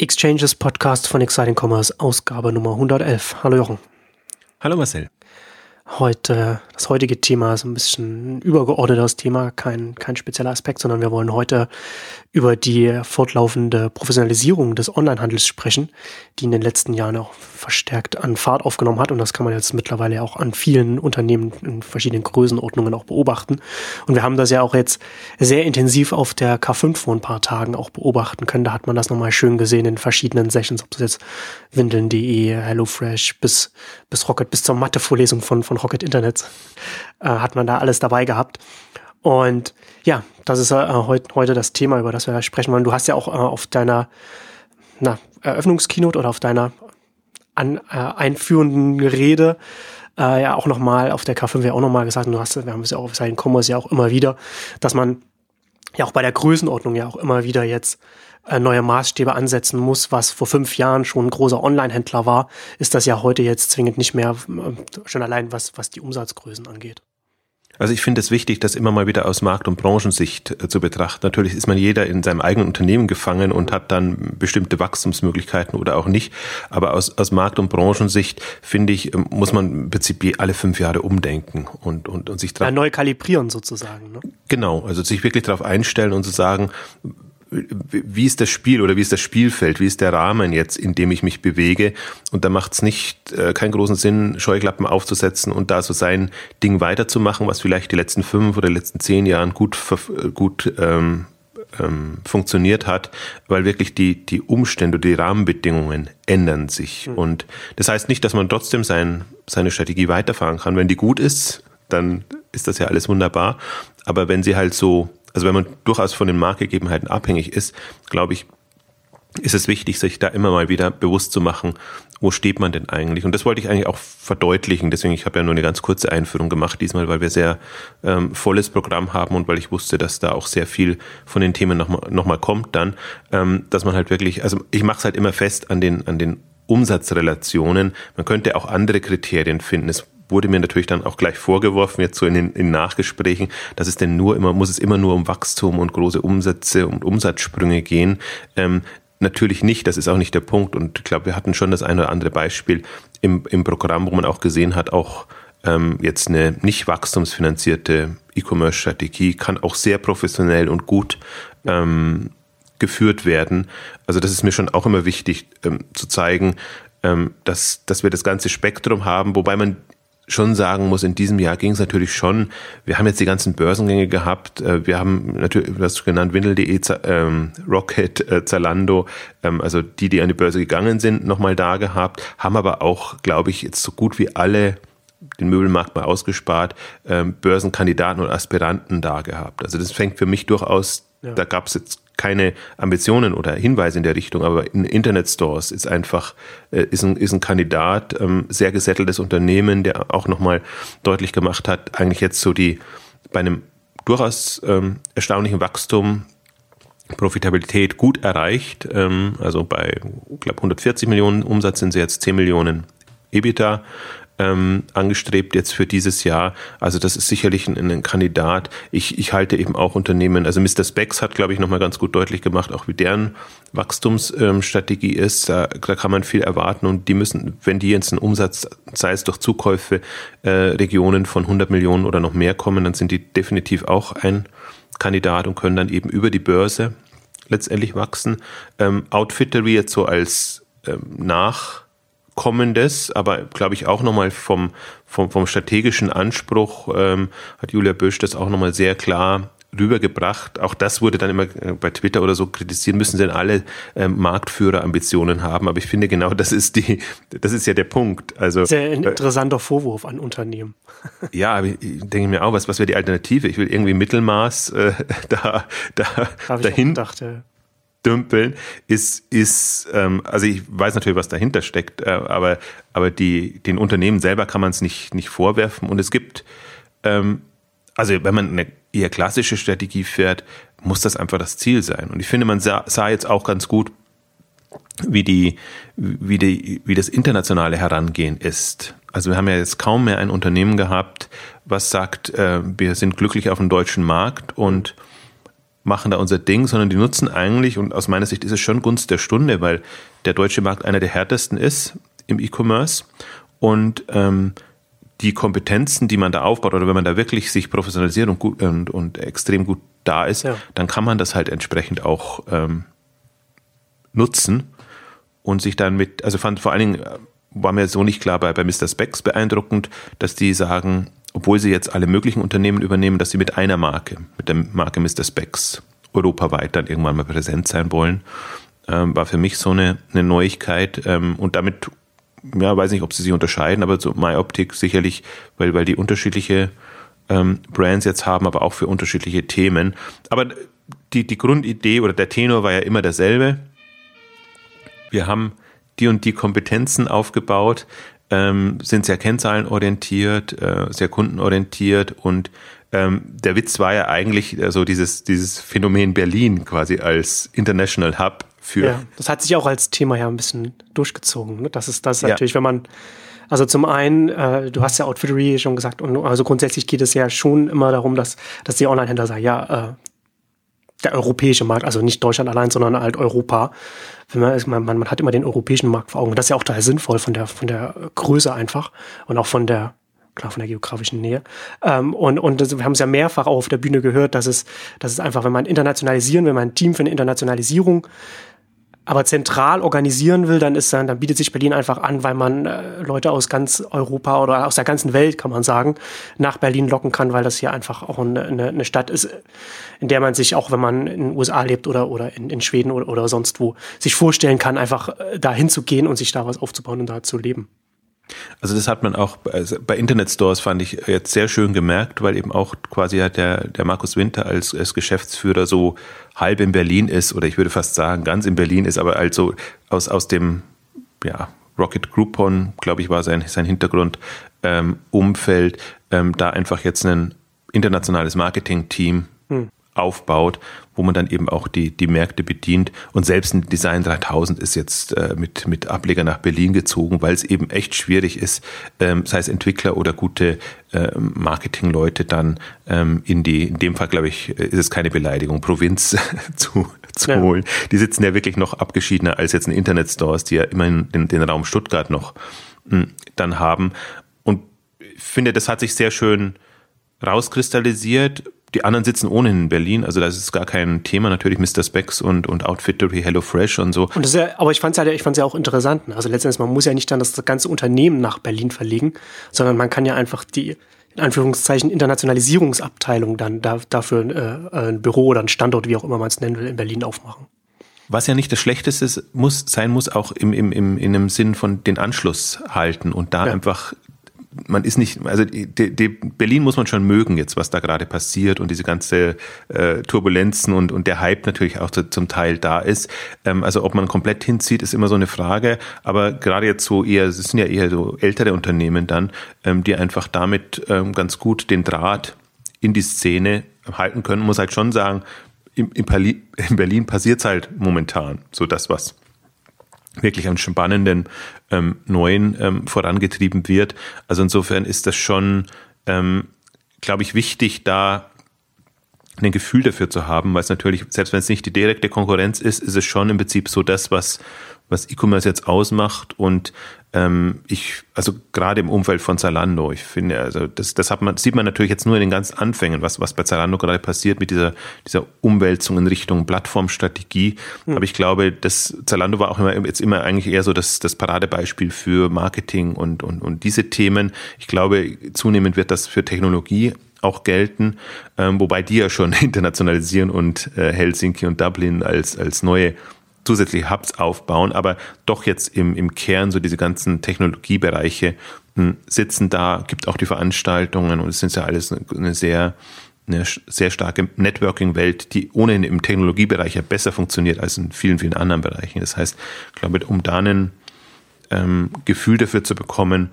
Exchanges Podcast von Exciting Commerce, Ausgabe Nummer 111. Hallo Jochen. Hallo Marcel. Heute, das heutige Thema ist ein bisschen übergeordnetes Thema, kein, kein spezieller Aspekt, sondern wir wollen heute über die fortlaufende Professionalisierung des Onlinehandels sprechen, die in den letzten Jahren auch verstärkt an Fahrt aufgenommen hat. Und das kann man jetzt mittlerweile auch an vielen Unternehmen in verschiedenen Größenordnungen auch beobachten. Und wir haben das ja auch jetzt sehr intensiv auf der K5 vor ein paar Tagen auch beobachten können. Da hat man das nochmal schön gesehen in verschiedenen Sessions, ob das jetzt Windeln.de, HelloFresh bis, bis Rocket, bis zur Mathe-Vorlesung von, von Rocket Internet äh, hat man da alles dabei gehabt. Und ja, das ist äh, heut, heute das Thema, über das wir sprechen wollen. Du hast ja auch äh, auf deiner na, Eröffnungskeynote oder auf deiner an, äh, einführenden Rede äh, ja auch nochmal auf der K5 ja auch nochmal gesagt, und du hast, wir haben es ja auch auf Seiten Commerce ja auch immer wieder, dass man ja auch bei der Größenordnung ja auch immer wieder jetzt neue Maßstäbe ansetzen muss, was vor fünf Jahren schon ein großer Online-Händler war, ist das ja heute jetzt zwingend nicht mehr, äh, schon allein was, was die Umsatzgrößen angeht. Also ich finde es wichtig, das immer mal wieder aus Markt- und Branchensicht äh, zu betrachten. Natürlich ist man jeder in seinem eigenen Unternehmen gefangen und hat dann bestimmte Wachstumsmöglichkeiten oder auch nicht. Aber aus, aus Markt- und Branchensicht, finde ich, ähm, muss man im Prinzip alle fünf Jahre umdenken und, und, und sich ja, neu kalibrieren sozusagen. Ne? Genau, also sich wirklich darauf einstellen und zu sagen, wie ist das Spiel oder wie ist das Spielfeld, wie ist der Rahmen jetzt, in dem ich mich bewege. Und da macht es nicht äh, keinen großen Sinn, Scheuklappen aufzusetzen und da so sein Ding weiterzumachen, was vielleicht die letzten fünf oder letzten zehn Jahren gut, gut ähm, ähm, funktioniert hat, weil wirklich die, die Umstände, die Rahmenbedingungen ändern sich. Mhm. Und das heißt nicht, dass man trotzdem sein, seine Strategie weiterfahren kann. Wenn die gut ist, dann ist das ja alles wunderbar. Aber wenn sie halt so also wenn man durchaus von den Marktgegebenheiten abhängig ist, glaube ich, ist es wichtig, sich da immer mal wieder bewusst zu machen, wo steht man denn eigentlich? Und das wollte ich eigentlich auch verdeutlichen. Deswegen, ich habe ja nur eine ganz kurze Einführung gemacht diesmal, weil wir sehr ähm, volles Programm haben und weil ich wusste, dass da auch sehr viel von den Themen nochmal noch mal kommt dann, ähm, dass man halt wirklich, also ich mache es halt immer fest an den, an den Umsatzrelationen. Man könnte auch andere Kriterien finden. Es wurde mir natürlich dann auch gleich vorgeworfen, jetzt so in den in Nachgesprächen, dass es denn nur immer, muss es immer nur um Wachstum und große Umsätze und Umsatzsprünge gehen. Ähm, Natürlich nicht, das ist auch nicht der Punkt. Und ich glaube, wir hatten schon das eine oder andere Beispiel im, im Programm, wo man auch gesehen hat, auch ähm, jetzt eine nicht wachstumsfinanzierte E-Commerce-Strategie kann auch sehr professionell und gut ähm, geführt werden. Also das ist mir schon auch immer wichtig ähm, zu zeigen, ähm, dass, dass wir das ganze Spektrum haben, wobei man schon sagen muss, in diesem Jahr ging es natürlich schon. Wir haben jetzt die ganzen Börsengänge gehabt. Äh, wir haben natürlich, du hast genannt, Windel.de, ähm, Rocket, äh, Zalando, ähm, also die, die an die Börse gegangen sind, nochmal da gehabt, haben aber auch, glaube ich, jetzt so gut wie alle den Möbelmarkt mal ausgespart, ähm, Börsenkandidaten und Aspiranten da gehabt. Also das fängt für mich durchaus, ja. da gab es jetzt keine Ambitionen oder Hinweise in der Richtung, aber in Internetstores ist einfach, äh, ist, ein, ist ein Kandidat, ähm, sehr gesetteltes Unternehmen, der auch nochmal deutlich gemacht hat, eigentlich jetzt so die, bei einem durchaus ähm, erstaunlichen Wachstum Profitabilität gut erreicht. Ähm, also bei, ich glaube, 140 Millionen Umsatz sind sie jetzt 10 Millionen EBITDA ähm, angestrebt jetzt für dieses Jahr. Also das ist sicherlich ein, ein Kandidat. Ich, ich halte eben auch Unternehmen, also Mr. Specs hat, glaube ich, nochmal ganz gut deutlich gemacht, auch wie deren Wachstumsstrategie ähm, ist. Da, da kann man viel erwarten und die müssen, wenn die jetzt einen Umsatz, sei es durch Zukäufe, äh, Regionen von 100 Millionen oder noch mehr kommen, dann sind die definitiv auch ein Kandidat und können dann eben über die Börse letztendlich wachsen. Ähm, Outfittery jetzt so als ähm, nach Kommendes, aber glaube ich auch nochmal vom, vom, vom strategischen Anspruch ähm, hat Julia Bösch das auch nochmal sehr klar rübergebracht. Auch das wurde dann immer äh, bei Twitter oder so kritisiert, müssen denn alle ähm, Marktführerambitionen haben. Aber ich finde genau, das ist die, das ist ja der Punkt. Also sehr äh, interessanter Vorwurf an Unternehmen. Ja, aber ich denke mir auch, was, was wäre die Alternative? Ich will irgendwie Mittelmaß äh, da, da dahin. Gedacht, ja dümpeln, ist, ist ähm, also ich weiß natürlich, was dahinter steckt, äh, aber, aber die, den Unternehmen selber kann man es nicht, nicht vorwerfen. Und es gibt, ähm, also wenn man eine eher klassische Strategie fährt, muss das einfach das Ziel sein. Und ich finde, man sah, sah jetzt auch ganz gut, wie die, wie die, wie das internationale Herangehen ist. Also wir haben ja jetzt kaum mehr ein Unternehmen gehabt, was sagt, äh, wir sind glücklich auf dem deutschen Markt und machen da unser Ding, sondern die nutzen eigentlich, und aus meiner Sicht ist es schon Gunst der Stunde, weil der deutsche Markt einer der härtesten ist im E-Commerce und ähm, die Kompetenzen, die man da aufbaut, oder wenn man da wirklich sich professionalisiert und, gut, und, und extrem gut da ist, ja. dann kann man das halt entsprechend auch ähm, nutzen und sich dann mit, also fand vor allen Dingen, äh, war mir so nicht klar bei, bei Mr. Specs beeindruckend, dass die sagen, obwohl sie jetzt alle möglichen Unternehmen übernehmen, dass sie mit einer Marke, mit der Marke Mr. Specs europaweit dann irgendwann mal präsent sein wollen, ähm, war für mich so eine, eine Neuigkeit ähm, und damit ja, weiß nicht, ob sie sich unterscheiden, aber so MyOptic sicherlich, weil, weil die unterschiedliche ähm, Brands jetzt haben, aber auch für unterschiedliche Themen. Aber die, die Grundidee oder der Tenor war ja immer derselbe. Wir haben die und die Kompetenzen aufgebaut, ähm, sind sehr kennzahlenorientiert, äh, sehr kundenorientiert und ähm, der Witz war ja eigentlich so also dieses, dieses Phänomen Berlin quasi als International Hub für. Ja, das hat sich auch als Thema ja ein bisschen durchgezogen. Ne? Das ist das ja. natürlich, wenn man, also zum einen, äh, du hast ja Outfittery schon gesagt, und also grundsätzlich geht es ja schon immer darum, dass, dass die Online-Händler sagen, ja, äh, der europäische Markt, also nicht Deutschland allein, sondern halt Europa. Wenn man, man, man hat immer den europäischen Markt vor Augen. Das ist ja auch total sinnvoll von der, von der Größe einfach und auch von der, klar, von der geografischen Nähe. Ähm, und und wir haben es ja mehrfach auch auf der Bühne gehört, dass es, dass es einfach, wenn man internationalisieren, wenn man ein Team für eine Internationalisierung aber zentral organisieren will, dann ist dann, dann bietet sich Berlin einfach an, weil man äh, Leute aus ganz Europa oder aus der ganzen Welt, kann man sagen, nach Berlin locken kann, weil das hier einfach auch eine, eine, Stadt ist, in der man sich auch, wenn man in den USA lebt oder, oder in, in Schweden oder, oder sonst wo, sich vorstellen kann, einfach äh, da hinzugehen und sich da was aufzubauen und da zu leben. Also das hat man auch also bei Internetstores fand ich jetzt sehr schön gemerkt, weil eben auch quasi der, der Markus Winter als, als Geschäftsführer so halb in Berlin ist oder ich würde fast sagen ganz in Berlin ist, aber also aus, aus dem ja, Rocket Groupon, glaube ich, war sein, sein Hintergrund, ähm, Umfeld, ähm, da einfach jetzt ein internationales Marketing-Team hm aufbaut, wo man dann eben auch die, die Märkte bedient. Und selbst ein Design 3000 ist jetzt äh, mit, mit Ableger nach Berlin gezogen, weil es eben echt schwierig ist, ähm, sei es Entwickler oder gute äh, Marketingleute dann ähm, in die, in dem Fall glaube ich, ist es keine Beleidigung, Provinz zu, zu ja. holen. Die sitzen ja wirklich noch abgeschiedener als jetzt ein Internetstores, die ja immerhin den, den Raum Stuttgart noch mh, hm, dann haben. Und ich finde, das hat sich sehr schön rauskristallisiert die anderen sitzen ohnehin in Berlin, also das ist gar kein Thema. Natürlich Mr. Specs und, und Outfittery, HelloFresh und so. Und das ist ja, aber ich fand es ja, ich fand's ja auch interessant. Ne? Also letztendlich, man muss ja nicht dann das ganze Unternehmen nach Berlin verlegen, sondern man kann ja einfach die, in Anführungszeichen, Internationalisierungsabteilung dann da, dafür äh, ein Büro oder ein Standort, wie auch immer man es nennen will, in Berlin aufmachen. Was ja nicht das Schlechteste muss, sein muss, auch im, im, im, in dem Sinn von den Anschluss halten und da ja. einfach man ist nicht, also die, die Berlin muss man schon mögen jetzt, was da gerade passiert und diese ganze äh, Turbulenzen und, und der Hype natürlich auch zu, zum Teil da ist. Ähm, also ob man komplett hinzieht, ist immer so eine Frage. Aber gerade jetzt so eher, es sind ja eher so ältere Unternehmen dann, ähm, die einfach damit ähm, ganz gut den Draht in die Szene halten können. muss halt schon sagen, in, in Berlin passiert es halt momentan so das, was wirklich an spannenden ähm, neuen ähm, vorangetrieben wird. Also insofern ist das schon, ähm, glaube ich, wichtig, da ein Gefühl dafür zu haben, weil es natürlich, selbst wenn es nicht die direkte Konkurrenz ist, ist es schon im Prinzip so das, was was E-Commerce jetzt ausmacht und ähm, ich, also gerade im Umfeld von Zalando, ich finde, also das, das hat man, sieht man natürlich jetzt nur in den ganz Anfängen, was, was bei Zalando gerade passiert mit dieser, dieser Umwälzung in Richtung Plattformstrategie. Mhm. Aber ich glaube, das Zalando war auch immer, jetzt immer eigentlich eher so das, das Paradebeispiel für Marketing und, und, und diese Themen. Ich glaube, zunehmend wird das für Technologie auch gelten, ähm, wobei die ja schon internationalisieren und äh, Helsinki und Dublin als, als neue zusätzliche Hubs aufbauen, aber doch jetzt im, im Kern so diese ganzen Technologiebereiche hm, sitzen da, gibt auch die Veranstaltungen und es sind ja alles eine sehr, eine sehr starke Networking-Welt, die ohnehin im Technologiebereich ja besser funktioniert als in vielen, vielen anderen Bereichen. Das heißt, ich glaube, um da ein ähm, Gefühl dafür zu bekommen,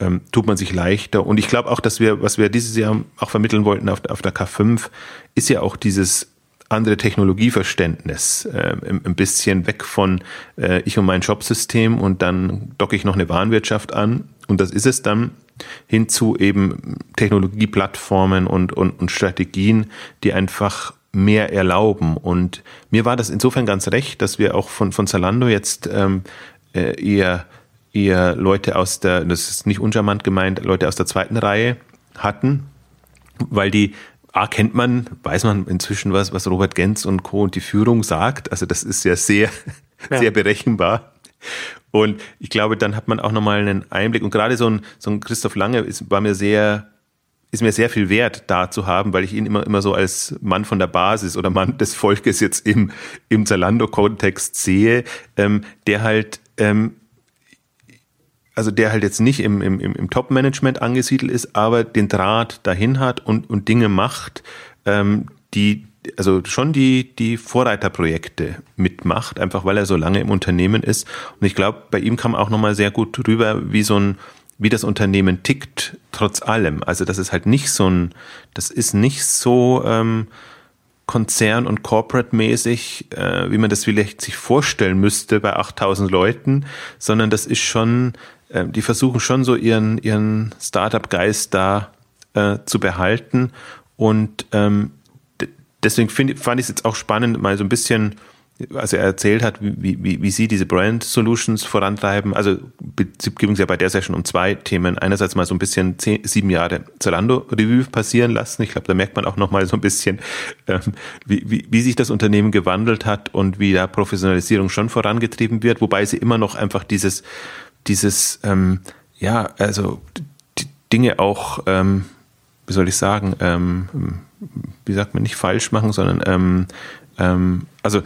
ähm, tut man sich leichter. Und ich glaube auch, dass wir, was wir dieses Jahr auch vermitteln wollten auf, auf der K5, ist ja auch dieses andere Technologieverständnis, äh, ein bisschen weg von äh, ich und mein Shopsystem und dann docke ich noch eine Warenwirtschaft an und das ist es dann hin zu eben Technologieplattformen und, und, und Strategien, die einfach mehr erlauben. Und mir war das insofern ganz recht, dass wir auch von, von Zalando jetzt ähm, äh, eher, eher Leute aus der, das ist nicht uncharmant gemeint, Leute aus der zweiten Reihe hatten, weil die A, kennt man, weiß man inzwischen was, was Robert Genz und Co. und die Führung sagt. Also das ist ja sehr, ja. sehr berechenbar. Und ich glaube, dann hat man auch nochmal einen Einblick. Und gerade so ein, so ein Christoph Lange ist, war mir sehr, ist mir sehr viel wert, da zu haben, weil ich ihn immer, immer so als Mann von der Basis oder Mann des Volkes jetzt im, im Zalando-Kontext sehe, ähm, der halt, ähm, also der halt jetzt nicht im, im, im Top-Management angesiedelt ist, aber den Draht dahin hat und, und Dinge macht, ähm, die, also schon die, die Vorreiterprojekte mitmacht, einfach weil er so lange im Unternehmen ist. Und ich glaube, bei ihm kam auch nochmal sehr gut rüber, wie so ein, wie das Unternehmen tickt, trotz allem. Also das ist halt nicht so ein, das ist nicht so ähm, Konzern- und Corporate-mäßig, äh, wie man das vielleicht sich vorstellen müsste bei 8000 Leuten, sondern das ist schon, äh, die versuchen schon so ihren, ihren Startup-Geist da äh, zu behalten. Und ähm, deswegen find, fand ich es jetzt auch spannend, mal so ein bisschen, also er erzählt hat, wie, wie, wie sie diese Brand Solutions vorantreiben. Also ging es ja bei der Session um zwei Themen. Einerseits mal so ein bisschen zehn, sieben Jahre Zalando Revue passieren lassen. Ich glaube, da merkt man auch noch mal so ein bisschen, ähm, wie, wie, wie sich das Unternehmen gewandelt hat und wie da Professionalisierung schon vorangetrieben wird, wobei sie immer noch einfach dieses, dieses, ähm, ja, also die Dinge auch, ähm, wie soll ich sagen, ähm, wie sagt man, nicht falsch machen, sondern ähm, ähm, also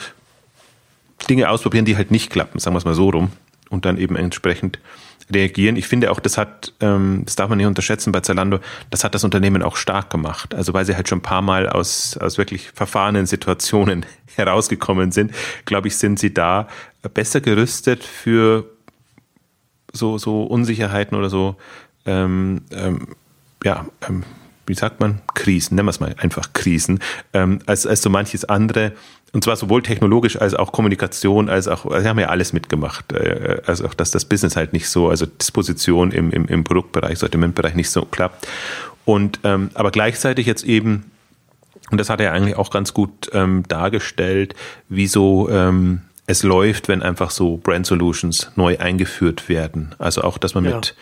Dinge ausprobieren, die halt nicht klappen, sagen wir es mal so rum, und dann eben entsprechend reagieren. Ich finde auch, das hat, ähm, das darf man nicht unterschätzen bei Zalando, das hat das Unternehmen auch stark gemacht. Also weil sie halt schon ein paar Mal aus, aus wirklich verfahrenen Situationen herausgekommen sind, glaube ich, sind sie da besser gerüstet für so, so Unsicherheiten oder so, ähm, ähm, ja, ähm, wie sagt man, Krisen, nennen wir es mal einfach Krisen, ähm, als, als so manches andere. Und zwar sowohl technologisch als auch Kommunikation, als auch, sie haben ja alles mitgemacht. Also auch, dass das Business halt nicht so, also Disposition im, im, im Produktbereich, Sortimentbereich nicht so klappt. Und ähm, aber gleichzeitig jetzt eben, und das hat er eigentlich auch ganz gut ähm, dargestellt, wie so ähm, es läuft, wenn einfach so Brand Solutions neu eingeführt werden. Also auch, dass man ja. mit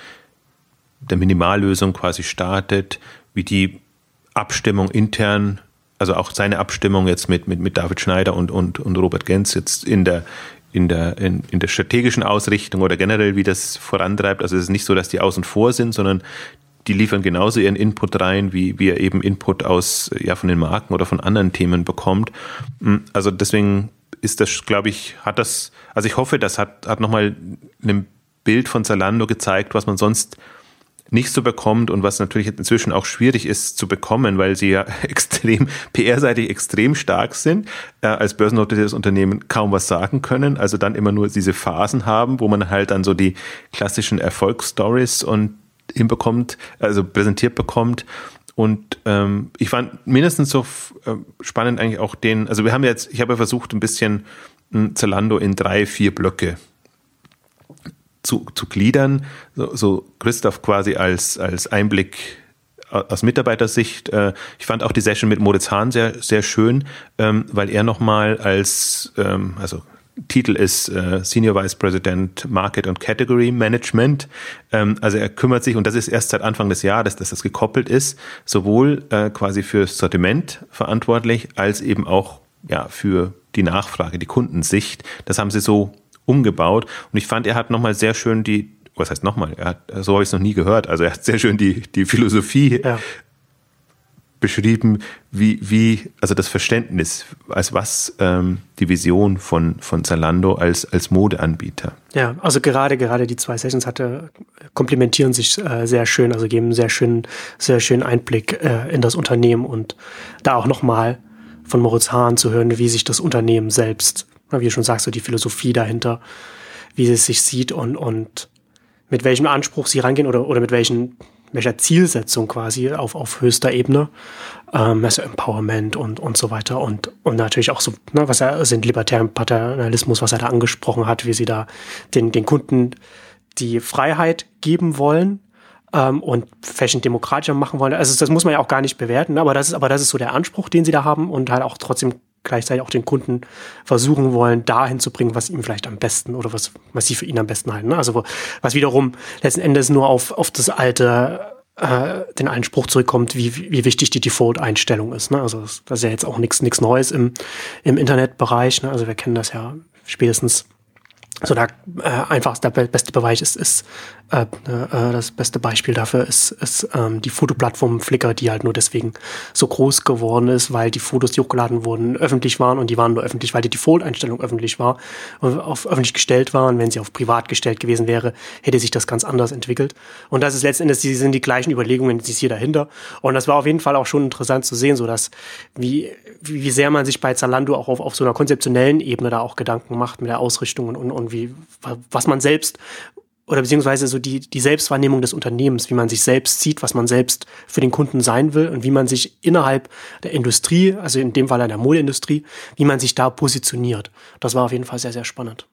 der Minimallösung quasi startet, wie die Abstimmung intern, also auch seine Abstimmung jetzt mit, mit, mit David Schneider und, und, und Robert Gens jetzt in der, in der, in, in der strategischen Ausrichtung oder generell, wie das vorantreibt. Also es ist nicht so, dass die außen vor sind, sondern die liefern genauso ihren Input rein, wie, wie er eben Input aus, ja, von den Marken oder von anderen Themen bekommt. Hm, also deswegen ist das, glaube ich, hat das, also ich hoffe, das hat, hat nochmal ein Bild von Zalando gezeigt, was man sonst nicht so bekommt und was natürlich inzwischen auch schwierig ist zu bekommen, weil sie ja extrem PR-seitig extrem stark sind, äh, als börsennotiertes Unternehmen kaum was sagen können, also dann immer nur diese Phasen haben, wo man halt dann so die klassischen Erfolgsstories und hinbekommt, also präsentiert bekommt. Und ähm, ich fand mindestens so äh, spannend eigentlich auch den, also wir haben jetzt, ich habe versucht, ein bisschen hm, Zalando in drei, vier Blöcke zu, zu gliedern. So, so Christoph quasi als, als Einblick aus Mitarbeitersicht. Äh, ich fand auch die Session mit Moritz Hahn sehr, sehr schön, ähm, weil er nochmal als, ähm, also Titel ist äh, Senior Vice President Market und Category Management. Ähm, also er kümmert sich, und das ist erst seit Anfang des Jahres, dass das gekoppelt ist, sowohl äh, quasi fürs Sortiment verantwortlich, als eben auch ja, für die Nachfrage, die Kundensicht. Das haben sie so umgebaut. Und ich fand, er hat nochmal sehr schön die, was heißt nochmal, er hat, so habe ich es noch nie gehört, also er hat sehr schön die, die Philosophie ja. beschrieben, wie, wie, also das Verständnis, als was ähm, die Vision von, von Zalando als, als Modeanbieter. Ja, also gerade, gerade die zwei Sessions hatte, komplementieren sich äh, sehr schön, also geben sehr schön, sehr schönen Einblick äh, in das Unternehmen und da auch nochmal von Moritz Hahn zu hören, wie sich das Unternehmen selbst wie du schon sagst, so die Philosophie dahinter, wie sie es sich sieht und, und mit welchem Anspruch sie rangehen oder, oder mit welchen, welcher Zielsetzung quasi auf, auf höchster Ebene, ähm, also Empowerment und, und so weiter und, und natürlich auch so, ne, was er sind libertären Paternalismus, was er da angesprochen hat, wie sie da den, den Kunden die Freiheit geben wollen, ähm, und Fashion demokratischer machen wollen. Also das muss man ja auch gar nicht bewerten, aber das ist, aber das ist so der Anspruch, den sie da haben und halt auch trotzdem gleichzeitig auch den Kunden versuchen wollen, dahin zu bringen, was ihm vielleicht am besten oder was, was sie für ihn am besten halten. Ne? Also was wiederum letzten Endes nur auf, auf das alte äh, den Einspruch zurückkommt, wie, wie wichtig die Default-Einstellung ist. Ne? Also das, ist ja jetzt auch nichts Neues im, im Internetbereich. Ne? Also wir kennen das ja spätestens so der äh, einfach der beste Beweis ist, ist äh, äh, das beste Beispiel dafür ist, ist ähm, die Fotoplattform Flickr, die halt nur deswegen so groß geworden ist, weil die Fotos, die hochgeladen wurden, öffentlich waren und die waren nur öffentlich, weil die Default-Einstellung öffentlich war und auf öffentlich gestellt waren. Wenn sie auf privat gestellt gewesen wäre, hätte sich das ganz anders entwickelt. Und das ist letztendlich, die sind die gleichen Überlegungen, die hier dahinter. Und das war auf jeden Fall auch schon interessant zu sehen, so dass wie, wie sehr man sich bei Zalando auch auf, auf so einer konzeptionellen Ebene da auch Gedanken macht mit der Ausrichtung und, und wie, was man selbst oder beziehungsweise so die, die Selbstwahrnehmung des Unternehmens, wie man sich selbst sieht, was man selbst für den Kunden sein will und wie man sich innerhalb der Industrie, also in dem Fall in der Modeindustrie, wie man sich da positioniert. Das war auf jeden Fall sehr, sehr spannend.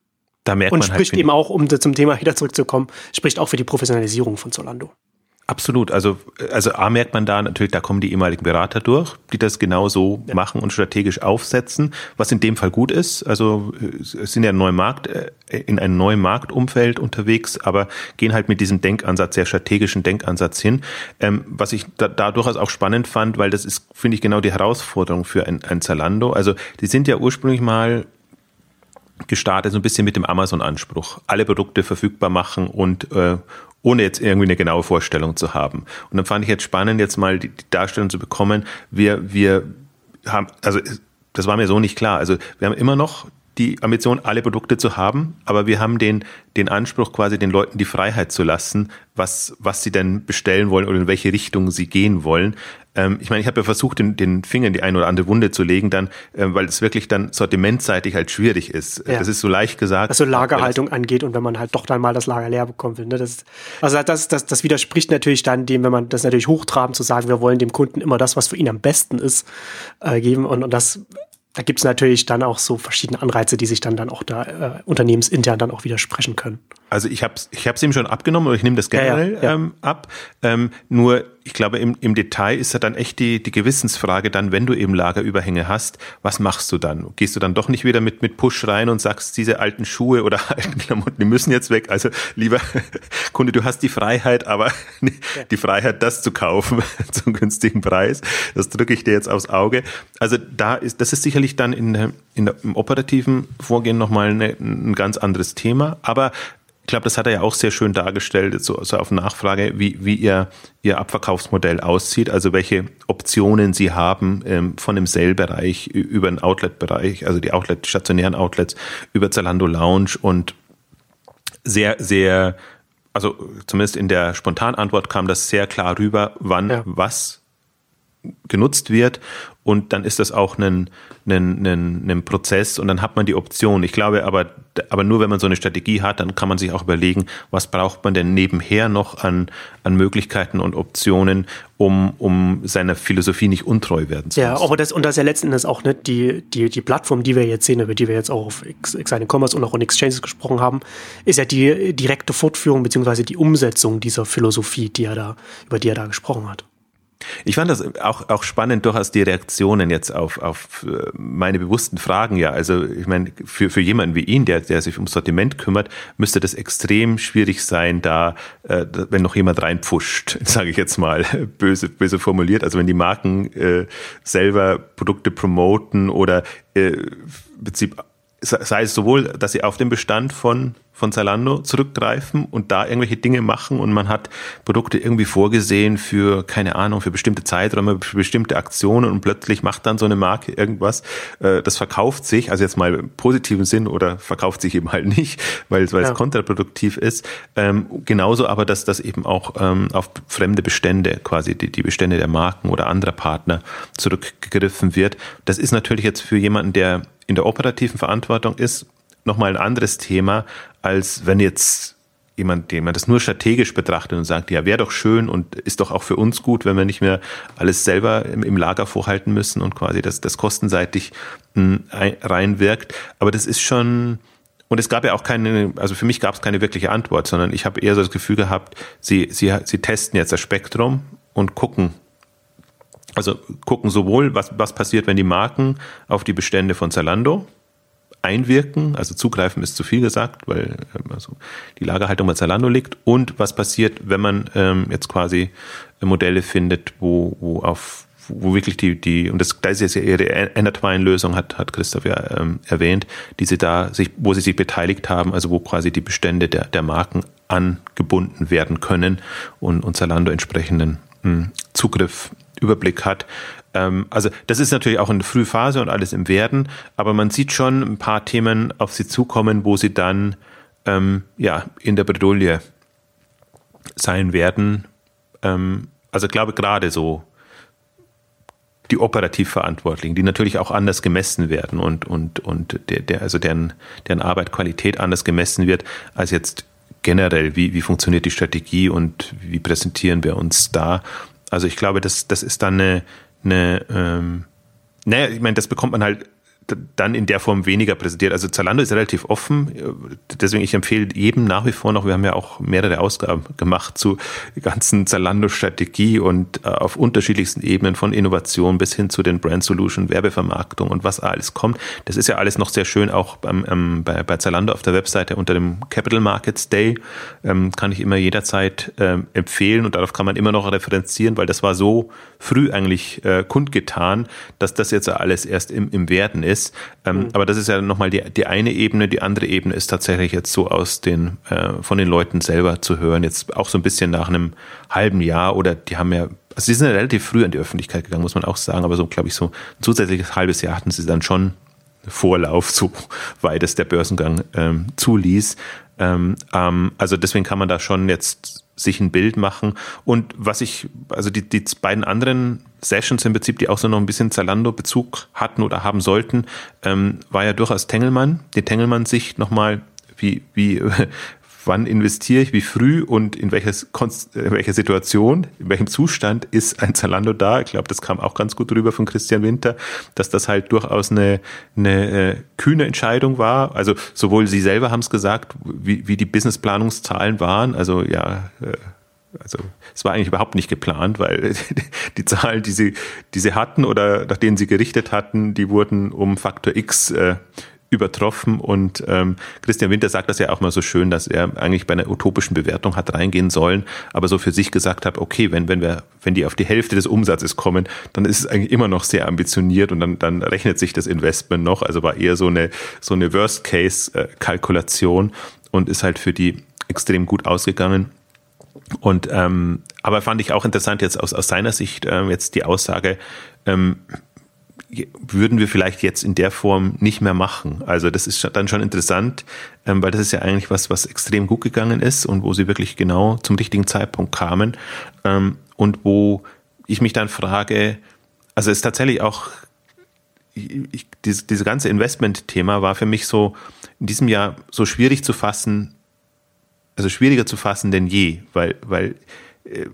Da merkt und man halt spricht halt, eben auch, um zum Thema wieder zurückzukommen, spricht auch für die Professionalisierung von Zolando. Absolut. Also, also A merkt man da natürlich, da kommen die ehemaligen Berater durch, die das genau so ja. machen und strategisch aufsetzen, was in dem Fall gut ist. Also es sind ja ein neuer Markt, äh, in einem neuen Marktumfeld unterwegs, aber gehen halt mit diesem Denkansatz, sehr strategischen Denkansatz hin. Ähm, was ich da, da durchaus auch spannend fand, weil das ist, finde ich, genau die Herausforderung für ein, ein Zalando. Also die sind ja ursprünglich mal gestartet, so ein bisschen mit dem Amazon-Anspruch. Alle Produkte verfügbar machen und, äh, ohne jetzt irgendwie eine genaue Vorstellung zu haben. Und dann fand ich jetzt spannend, jetzt mal die, die Darstellung zu bekommen. Wir, wir haben, also das war mir so nicht klar. Also wir haben immer noch die Ambition, alle Produkte zu haben, aber wir haben den, den Anspruch, quasi den Leuten die Freiheit zu lassen, was, was sie denn bestellen wollen oder in welche Richtung sie gehen wollen. Ähm, ich meine, ich habe ja versucht, den, den Finger in die eine oder andere Wunde zu legen, dann, äh, weil es wirklich dann sortimentseitig halt schwierig ist. Ja. Das ist so leicht gesagt. Was so Lagerhaltung angeht und wenn man halt doch dann mal das Lager leer bekommen will. Ne? Das, also das, das, das widerspricht natürlich dann dem, wenn man das natürlich hochtraben zu sagen, wir wollen dem Kunden immer das, was für ihn am besten ist, äh, geben. Und, und das da gibt es natürlich dann auch so verschiedene Anreize, die sich dann, dann auch da äh, unternehmensintern dann auch widersprechen können. Also ich habe es ich hab's ihm schon abgenommen oder ich nehme das generell ja, ja, ja. Ähm, ab. Ähm, nur ich glaube, im, im Detail ist ja dann echt die, die Gewissensfrage dann, wenn du eben Lagerüberhänge hast, was machst du dann? Gehst du dann doch nicht wieder mit, mit Push rein und sagst, diese alten Schuhe oder alten Klamotten, die müssen jetzt weg. Also lieber Kunde, du hast die Freiheit, aber die Freiheit, das zu kaufen zum günstigen Preis. Das drücke ich dir jetzt aufs Auge. Also da ist, das ist sicherlich dann in, in der, im operativen Vorgehen nochmal eine, ein ganz anderes Thema. Aber ich glaube, das hat er ja auch sehr schön dargestellt, so, so auf Nachfrage, wie, wie ihr, ihr Abverkaufsmodell aussieht, also welche Optionen sie haben ähm, von dem Sale-Bereich über den Outlet-Bereich, also die Outlet, stationären Outlets, über Zalando Lounge und sehr, sehr, also zumindest in der Spontanantwort kam das sehr klar rüber, wann ja. was genutzt wird und dann ist das auch ein, ein, ein, ein Prozess und dann hat man die Option. Ich glaube aber, aber nur wenn man so eine Strategie hat, dann kann man sich auch überlegen, was braucht man denn nebenher noch an, an Möglichkeiten und Optionen, um, um seiner Philosophie nicht untreu werden zu Ja, aber das, und das ist ja letzten Endes auch nicht die, die, die Plattform, die wir jetzt sehen, über die wir jetzt auch auf Exciting Commerce und auch in Exchanges gesprochen haben, ist ja die direkte Fortführung beziehungsweise die Umsetzung dieser Philosophie, die er da, über die er da gesprochen hat. Ich fand das auch, auch spannend, durchaus die Reaktionen jetzt auf, auf äh, meine bewussten Fragen. Ja, also ich meine, für, für jemanden wie ihn, der, der sich ums Sortiment kümmert, müsste das extrem schwierig sein, da, äh, wenn noch jemand reinpfuscht, sage ich jetzt mal, böse, böse formuliert. Also wenn die Marken äh, selber Produkte promoten oder äh, im Prinzip sei es sowohl, dass sie auf den Bestand von von Zalando zurückgreifen und da irgendwelche Dinge machen und man hat Produkte irgendwie vorgesehen für, keine Ahnung, für bestimmte Zeiträume, für bestimmte Aktionen und plötzlich macht dann so eine Marke irgendwas, äh, das verkauft sich, also jetzt mal im positiven Sinn oder verkauft sich eben halt nicht, weil, weil ja. es kontraproduktiv ist. Ähm, genauso aber, dass das eben auch ähm, auf fremde Bestände, quasi die, die Bestände der Marken oder anderer Partner zurückgegriffen wird. Das ist natürlich jetzt für jemanden, der in der operativen Verantwortung ist, nochmal ein anderes Thema, als wenn jetzt jemand, den man das nur strategisch betrachtet und sagt, ja, wäre doch schön und ist doch auch für uns gut, wenn wir nicht mehr alles selber im, im Lager vorhalten müssen und quasi das, das kostenseitig hm, reinwirkt. Aber das ist schon und es gab ja auch keine, also für mich gab es keine wirkliche Antwort, sondern ich habe eher so das Gefühl gehabt, sie, sie, sie testen jetzt das Spektrum und gucken, also gucken sowohl, was, was passiert, wenn die Marken auf die Bestände von Zalando einwirken, also zugreifen ist zu viel gesagt, weil ähm, also die Lagerhaltung bei Zalando liegt und was passiert, wenn man ähm, jetzt quasi Modelle findet, wo, wo auf wo wirklich die, die, und das, da ist jetzt ja ihre Entertwine-Lösung, hat, hat Christoph ja ähm, erwähnt, die sie da sich, wo sie sich beteiligt haben, also wo quasi die Bestände der, der Marken angebunden werden können und, und Zalando entsprechenden mh, hm, Zugriff, Überblick hat. Ähm, also das ist natürlich auch eine Frühphase und alles im Werden, aber man sieht schon ein paar Themen auf sie zukommen, wo sie dann ähm, ja in der Bredouille sein werden. Ähm, also ich glaube gerade so die operativ Verantwortlichen, die natürlich auch anders gemessen werden und, und, und der, der, also deren, deren Arbeitqualität anders gemessen wird, als jetzt generell, wie, wie funktioniert die Strategie und wie präsentieren wir uns da. Also ich glaube, das, das ist dann eine, eine ähm, naja, ich meine, das bekommt man halt dann in der Form weniger präsentiert. Also Zalando ist relativ offen, deswegen ich empfehle jedem nach wie vor noch, wir haben ja auch mehrere Ausgaben gemacht zu ganzen Zalando-Strategie und äh, auf unterschiedlichsten Ebenen von Innovation bis hin zu den Brand Solution, Werbevermarktung und was alles kommt. Das ist ja alles noch sehr schön auch beim, ähm, bei, bei Zalando auf der Webseite unter dem Capital Markets Day. Ähm, kann ich immer jederzeit ähm, empfehlen und darauf kann man immer noch referenzieren, weil das war so früh eigentlich äh, kundgetan, dass das jetzt alles erst im, im Werden ist ist. Ähm, mhm. Aber das ist ja nochmal die, die eine Ebene. Die andere Ebene ist tatsächlich jetzt so aus den, äh, von den Leuten selber zu hören. Jetzt auch so ein bisschen nach einem halben Jahr oder die haben ja, also sie sind ja relativ früh an die Öffentlichkeit gegangen, muss man auch sagen. Aber so, glaube ich, so ein zusätzliches halbes Jahr hatten sie dann schon Vorlauf, so weit es der Börsengang ähm, zuließ. Ähm, ähm, also deswegen kann man da schon jetzt sich ein Bild machen. Und was ich, also die, die beiden anderen Sessions im Prinzip, die auch so noch ein bisschen Zalando-Bezug hatten oder haben sollten, ähm, war ja durchaus Tengelmann, die Tengelmann-Sicht nochmal, wie, wie, wann investiere ich, wie früh und in, welches, in welcher Situation, in welchem Zustand ist ein Zalando da. Ich glaube, das kam auch ganz gut rüber von Christian Winter, dass das halt durchaus eine, eine äh, kühne Entscheidung war. Also sowohl Sie selber haben es gesagt, wie, wie die Businessplanungszahlen waren. Also ja, äh, also es war eigentlich überhaupt nicht geplant, weil die Zahlen, die sie, die sie hatten oder nach denen sie gerichtet hatten, die wurden um Faktor X äh, übertroffen. Und ähm, Christian Winter sagt das ja auch mal so schön, dass er eigentlich bei einer utopischen Bewertung hat reingehen sollen, aber so für sich gesagt hat, okay, wenn, wenn wir, wenn die auf die Hälfte des Umsatzes kommen, dann ist es eigentlich immer noch sehr ambitioniert und dann, dann rechnet sich das Investment noch. Also war eher so eine, so eine Worst-Case-Kalkulation und ist halt für die extrem gut ausgegangen. Und ähm, aber fand ich auch interessant jetzt aus, aus seiner Sicht ähm, jetzt die Aussage, ähm, würden wir vielleicht jetzt in der Form nicht mehr machen. Also das ist dann schon interessant, ähm, weil das ist ja eigentlich was, was extrem gut gegangen ist und wo sie wirklich genau zum richtigen Zeitpunkt kamen ähm, und wo ich mich dann frage, also es ist tatsächlich auch ich, diese, diese ganze Investment-Thema war für mich so in diesem Jahr so schwierig zu fassen, also schwieriger zu fassen denn je, weil, weil äh,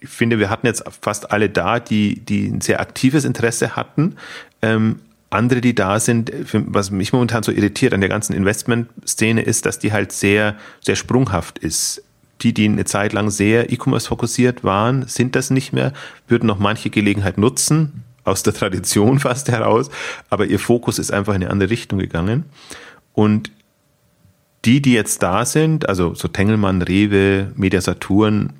ich finde, wir hatten jetzt fast alle da, die, die ein sehr aktives Interesse hatten. Ähm, andere, die da sind, was mich momentan so irritiert an der ganzen Investment-Szene ist, dass die halt sehr, sehr sprunghaft ist. Die, die eine Zeit lang sehr E-Commerce fokussiert waren, sind das nicht mehr, würden noch manche Gelegenheit nutzen, aus der Tradition fast heraus, aber ihr Fokus ist einfach in eine andere Richtung gegangen. Und die, die jetzt da sind, also so Tengelmann, Rewe, Media Saturn,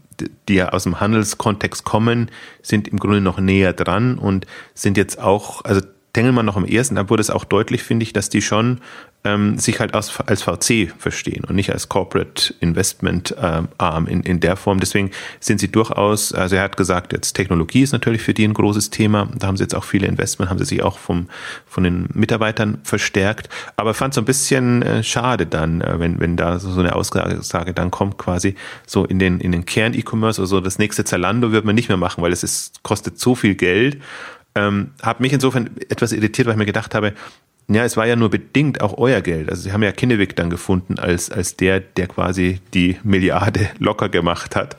die ja aus dem Handelskontext kommen, sind im Grunde noch näher dran und sind jetzt auch, also Tengelmann noch am ersten, da wurde es auch deutlich, finde ich, dass die schon ähm, sich halt als, als VC verstehen und nicht als Corporate Investment ähm, Arm in, in der Form. Deswegen sind sie durchaus, also er hat gesagt, jetzt Technologie ist natürlich für die ein großes Thema. Da haben sie jetzt auch viele Investment, haben sie sich auch vom, von den Mitarbeitern verstärkt. Aber fand so ein bisschen äh, schade dann, äh, wenn, wenn da so eine Aussage dann kommt, quasi so in den, in den Kern-E-Commerce oder so, das nächste Zalando wird man nicht mehr machen, weil es ist, kostet so viel Geld. Ähm, habe mich insofern etwas irritiert, weil ich mir gedacht habe, ja, es war ja nur bedingt auch euer Geld. Also sie haben ja Kinnevik dann gefunden als, als der, der quasi die Milliarde locker gemacht hat.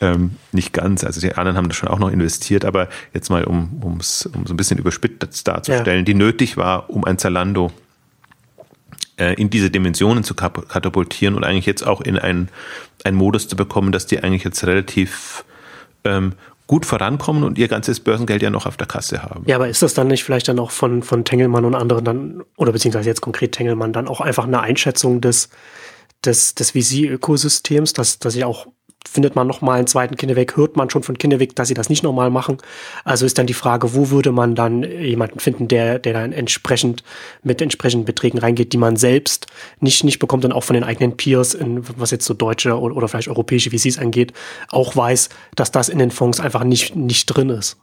Ähm, nicht ganz, also die anderen haben das schon auch noch investiert, aber jetzt mal, um es um so ein bisschen überspitzt darzustellen, ja. die nötig war, um ein Zalando äh, in diese Dimensionen zu katapultieren und eigentlich jetzt auch in einen, einen Modus zu bekommen, dass die eigentlich jetzt relativ ähm, gut vorankommen und ihr ganzes Börsengeld ja noch auf der Kasse haben. Ja, aber ist das dann nicht vielleicht dann auch von, von Tengelmann und anderen dann, oder beziehungsweise jetzt konkret Tengelmann, dann auch einfach eine Einschätzung des, des, des VC-Ökosystems, dass, dass ich auch findet man nochmal einen zweiten Kinderweg, hört man schon von Kinderweg, dass sie das nicht nochmal machen. Also ist dann die Frage, wo würde man dann jemanden finden, der, der dann entsprechend mit entsprechenden Beträgen reingeht, die man selbst nicht, nicht bekommt und auch von den eigenen Peers, in, was jetzt so deutsche oder, oder vielleicht europäische VCs angeht, auch weiß, dass das in den Fonds einfach nicht, nicht drin ist.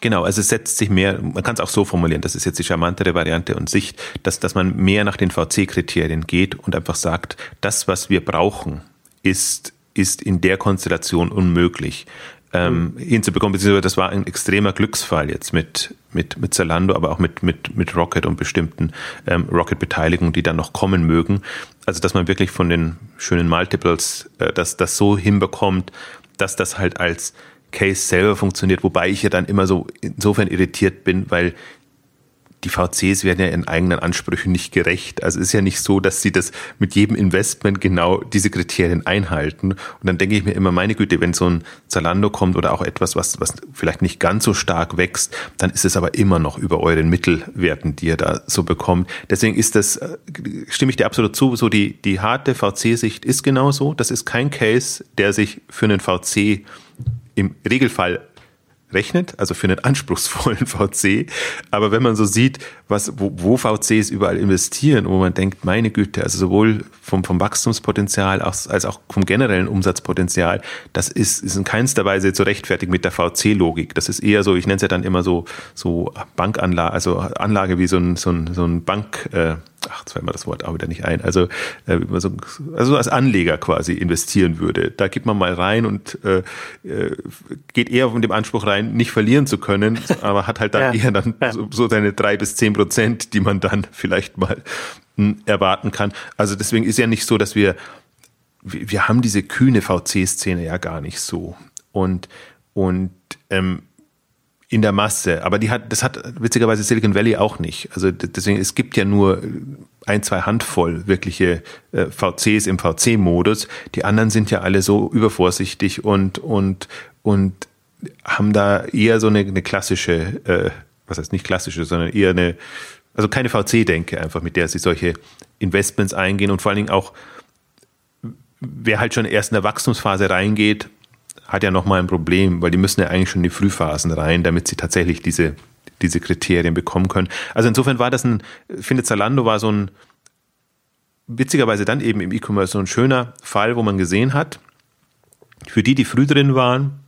Genau, also es setzt sich mehr, man kann es auch so formulieren, das ist jetzt die charmantere Variante und Sicht, dass, dass man mehr nach den VC-Kriterien geht und einfach sagt, das, was wir brauchen, ist ist in der Konstellation unmöglich ähm, mhm. hinzubekommen. Beziehungsweise das war ein extremer Glücksfall jetzt mit, mit, mit Zalando, aber auch mit, mit, mit Rocket und bestimmten ähm, Rocket-Beteiligungen, die dann noch kommen mögen. Also dass man wirklich von den schönen Multiples äh, das, das so hinbekommt, dass das halt als Case selber funktioniert, wobei ich ja dann immer so insofern irritiert bin, weil die VCs werden ja ihren eigenen Ansprüchen nicht gerecht. Also es ist ja nicht so, dass sie das mit jedem Investment genau diese Kriterien einhalten. Und dann denke ich mir immer, meine Güte, wenn so ein Zalando kommt oder auch etwas, was, was vielleicht nicht ganz so stark wächst, dann ist es aber immer noch über euren Mittelwerten, die ihr da so bekommt. Deswegen ist das, äh, stimme ich dir absolut zu, so die, die harte VC-Sicht ist genau so. Das ist kein Case, der sich für einen VC im Regelfall rechnet, also für einen anspruchsvollen VC. Aber wenn man so sieht, was, wo, wo VCs überall investieren, wo man denkt, meine Güte, also sowohl vom, vom Wachstumspotenzial als, als auch vom generellen Umsatzpotenzial, das ist, ist in keinster Weise zu rechtfertigen mit der VC-Logik. Das ist eher so, ich nenne es ja dann immer so, so Bankanlage, also Anlage wie so ein, so ein, so ein Bank, äh, ach, jetzt fällt mir das Wort auch wieder nicht ein, also, äh, so, also als Anleger quasi investieren würde. Da geht man mal rein und äh, äh geht eher von dem Anspruch rein, nicht verlieren zu können, aber hat halt dann ja. eher dann so, so seine drei bis zehn Prozent, die man dann vielleicht mal mh, hm, erwarten kann. Also deswegen ist ja nicht so, dass wir, wir, wir haben diese kühne VC-Szene ja gar nicht so. Und, und ähm, in der Masse. Aber die hat, das hat witzigerweise Silicon Valley auch nicht. Also deswegen, es gibt ja nur ein, zwei Handvoll wirkliche äh, VCs im VC-Modus. Die anderen sind ja alle so übervorsichtig und, und, und haben da eher so eine, eine klassische, äh, was heißt nicht klassische, sondern eher eine, also keine VC-Denke einfach, mit der sie solche Investments eingehen und vor allen Dingen auch, wer halt schon erst in der Wachstumsphase reingeht, hat ja nochmal ein Problem, weil die müssen ja eigentlich schon in die Frühphasen rein, damit sie tatsächlich diese, diese Kriterien bekommen können. Also insofern war das ein, finde Zalando war so ein, witzigerweise dann eben im E-Commerce so ein schöner Fall, wo man gesehen hat, für die, die früh drin waren,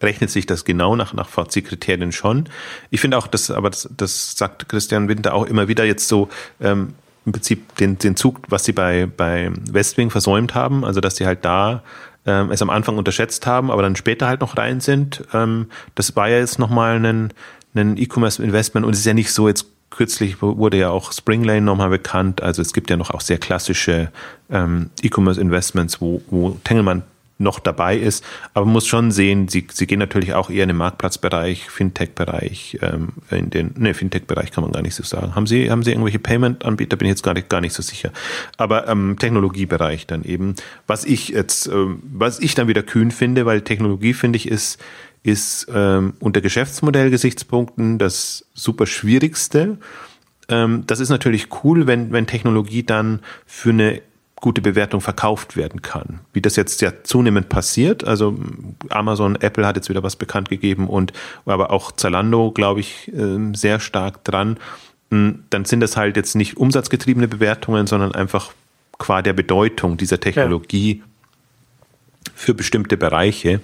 rechnet sich das genau nach, nach VC-Kriterien schon. Ich finde auch, dass, aber das, das sagt Christian Winter auch immer wieder jetzt so, ähm, im Prinzip den, den Zug, was sie bei, bei Westwing versäumt haben, also dass sie halt da ähm, es am Anfang unterschätzt haben, aber dann später halt noch rein sind. Ähm, das war ja jetzt nochmal ein, ein E-Commerce-Investment und es ist ja nicht so, jetzt kürzlich wurde ja auch Springlane nochmal bekannt. Also es gibt ja noch auch sehr klassische ähm, E-Commerce-Investments, wo, wo Tengelmann noch dabei ist. Aber man muss schon sehen, sie, sie gehen natürlich auch eher in den Marktplatzbereich, Fintech-Bereich, ähm, in den, ne, Fintech-Bereich kann man gar nicht so sagen. Haben Sie, haben Sie irgendwelche Payment-Anbieter? Bin ich jetzt gar nicht, gar nicht so sicher. Aber ähm, Technologiebereich dann eben. Was ich jetzt, ähm, was ich dann wieder kühn finde, weil Technologie finde ich ist, ist ähm, unter Geschäftsmodellgesichtspunkten das super schwierigste. Ähm, das ist natürlich cool, wenn, wenn Technologie dann für eine gute Bewertung verkauft werden kann. Wie das jetzt ja zunehmend passiert. Also Amazon, Apple hat jetzt wieder was bekannt gegeben und aber auch Zalando, glaube ich, ähm, sehr stark dran. Hm, dann sind das halt jetzt nicht umsatzgetriebene Bewertungen, sondern einfach qua der Bedeutung dieser Technologie ja. für bestimmte Bereiche.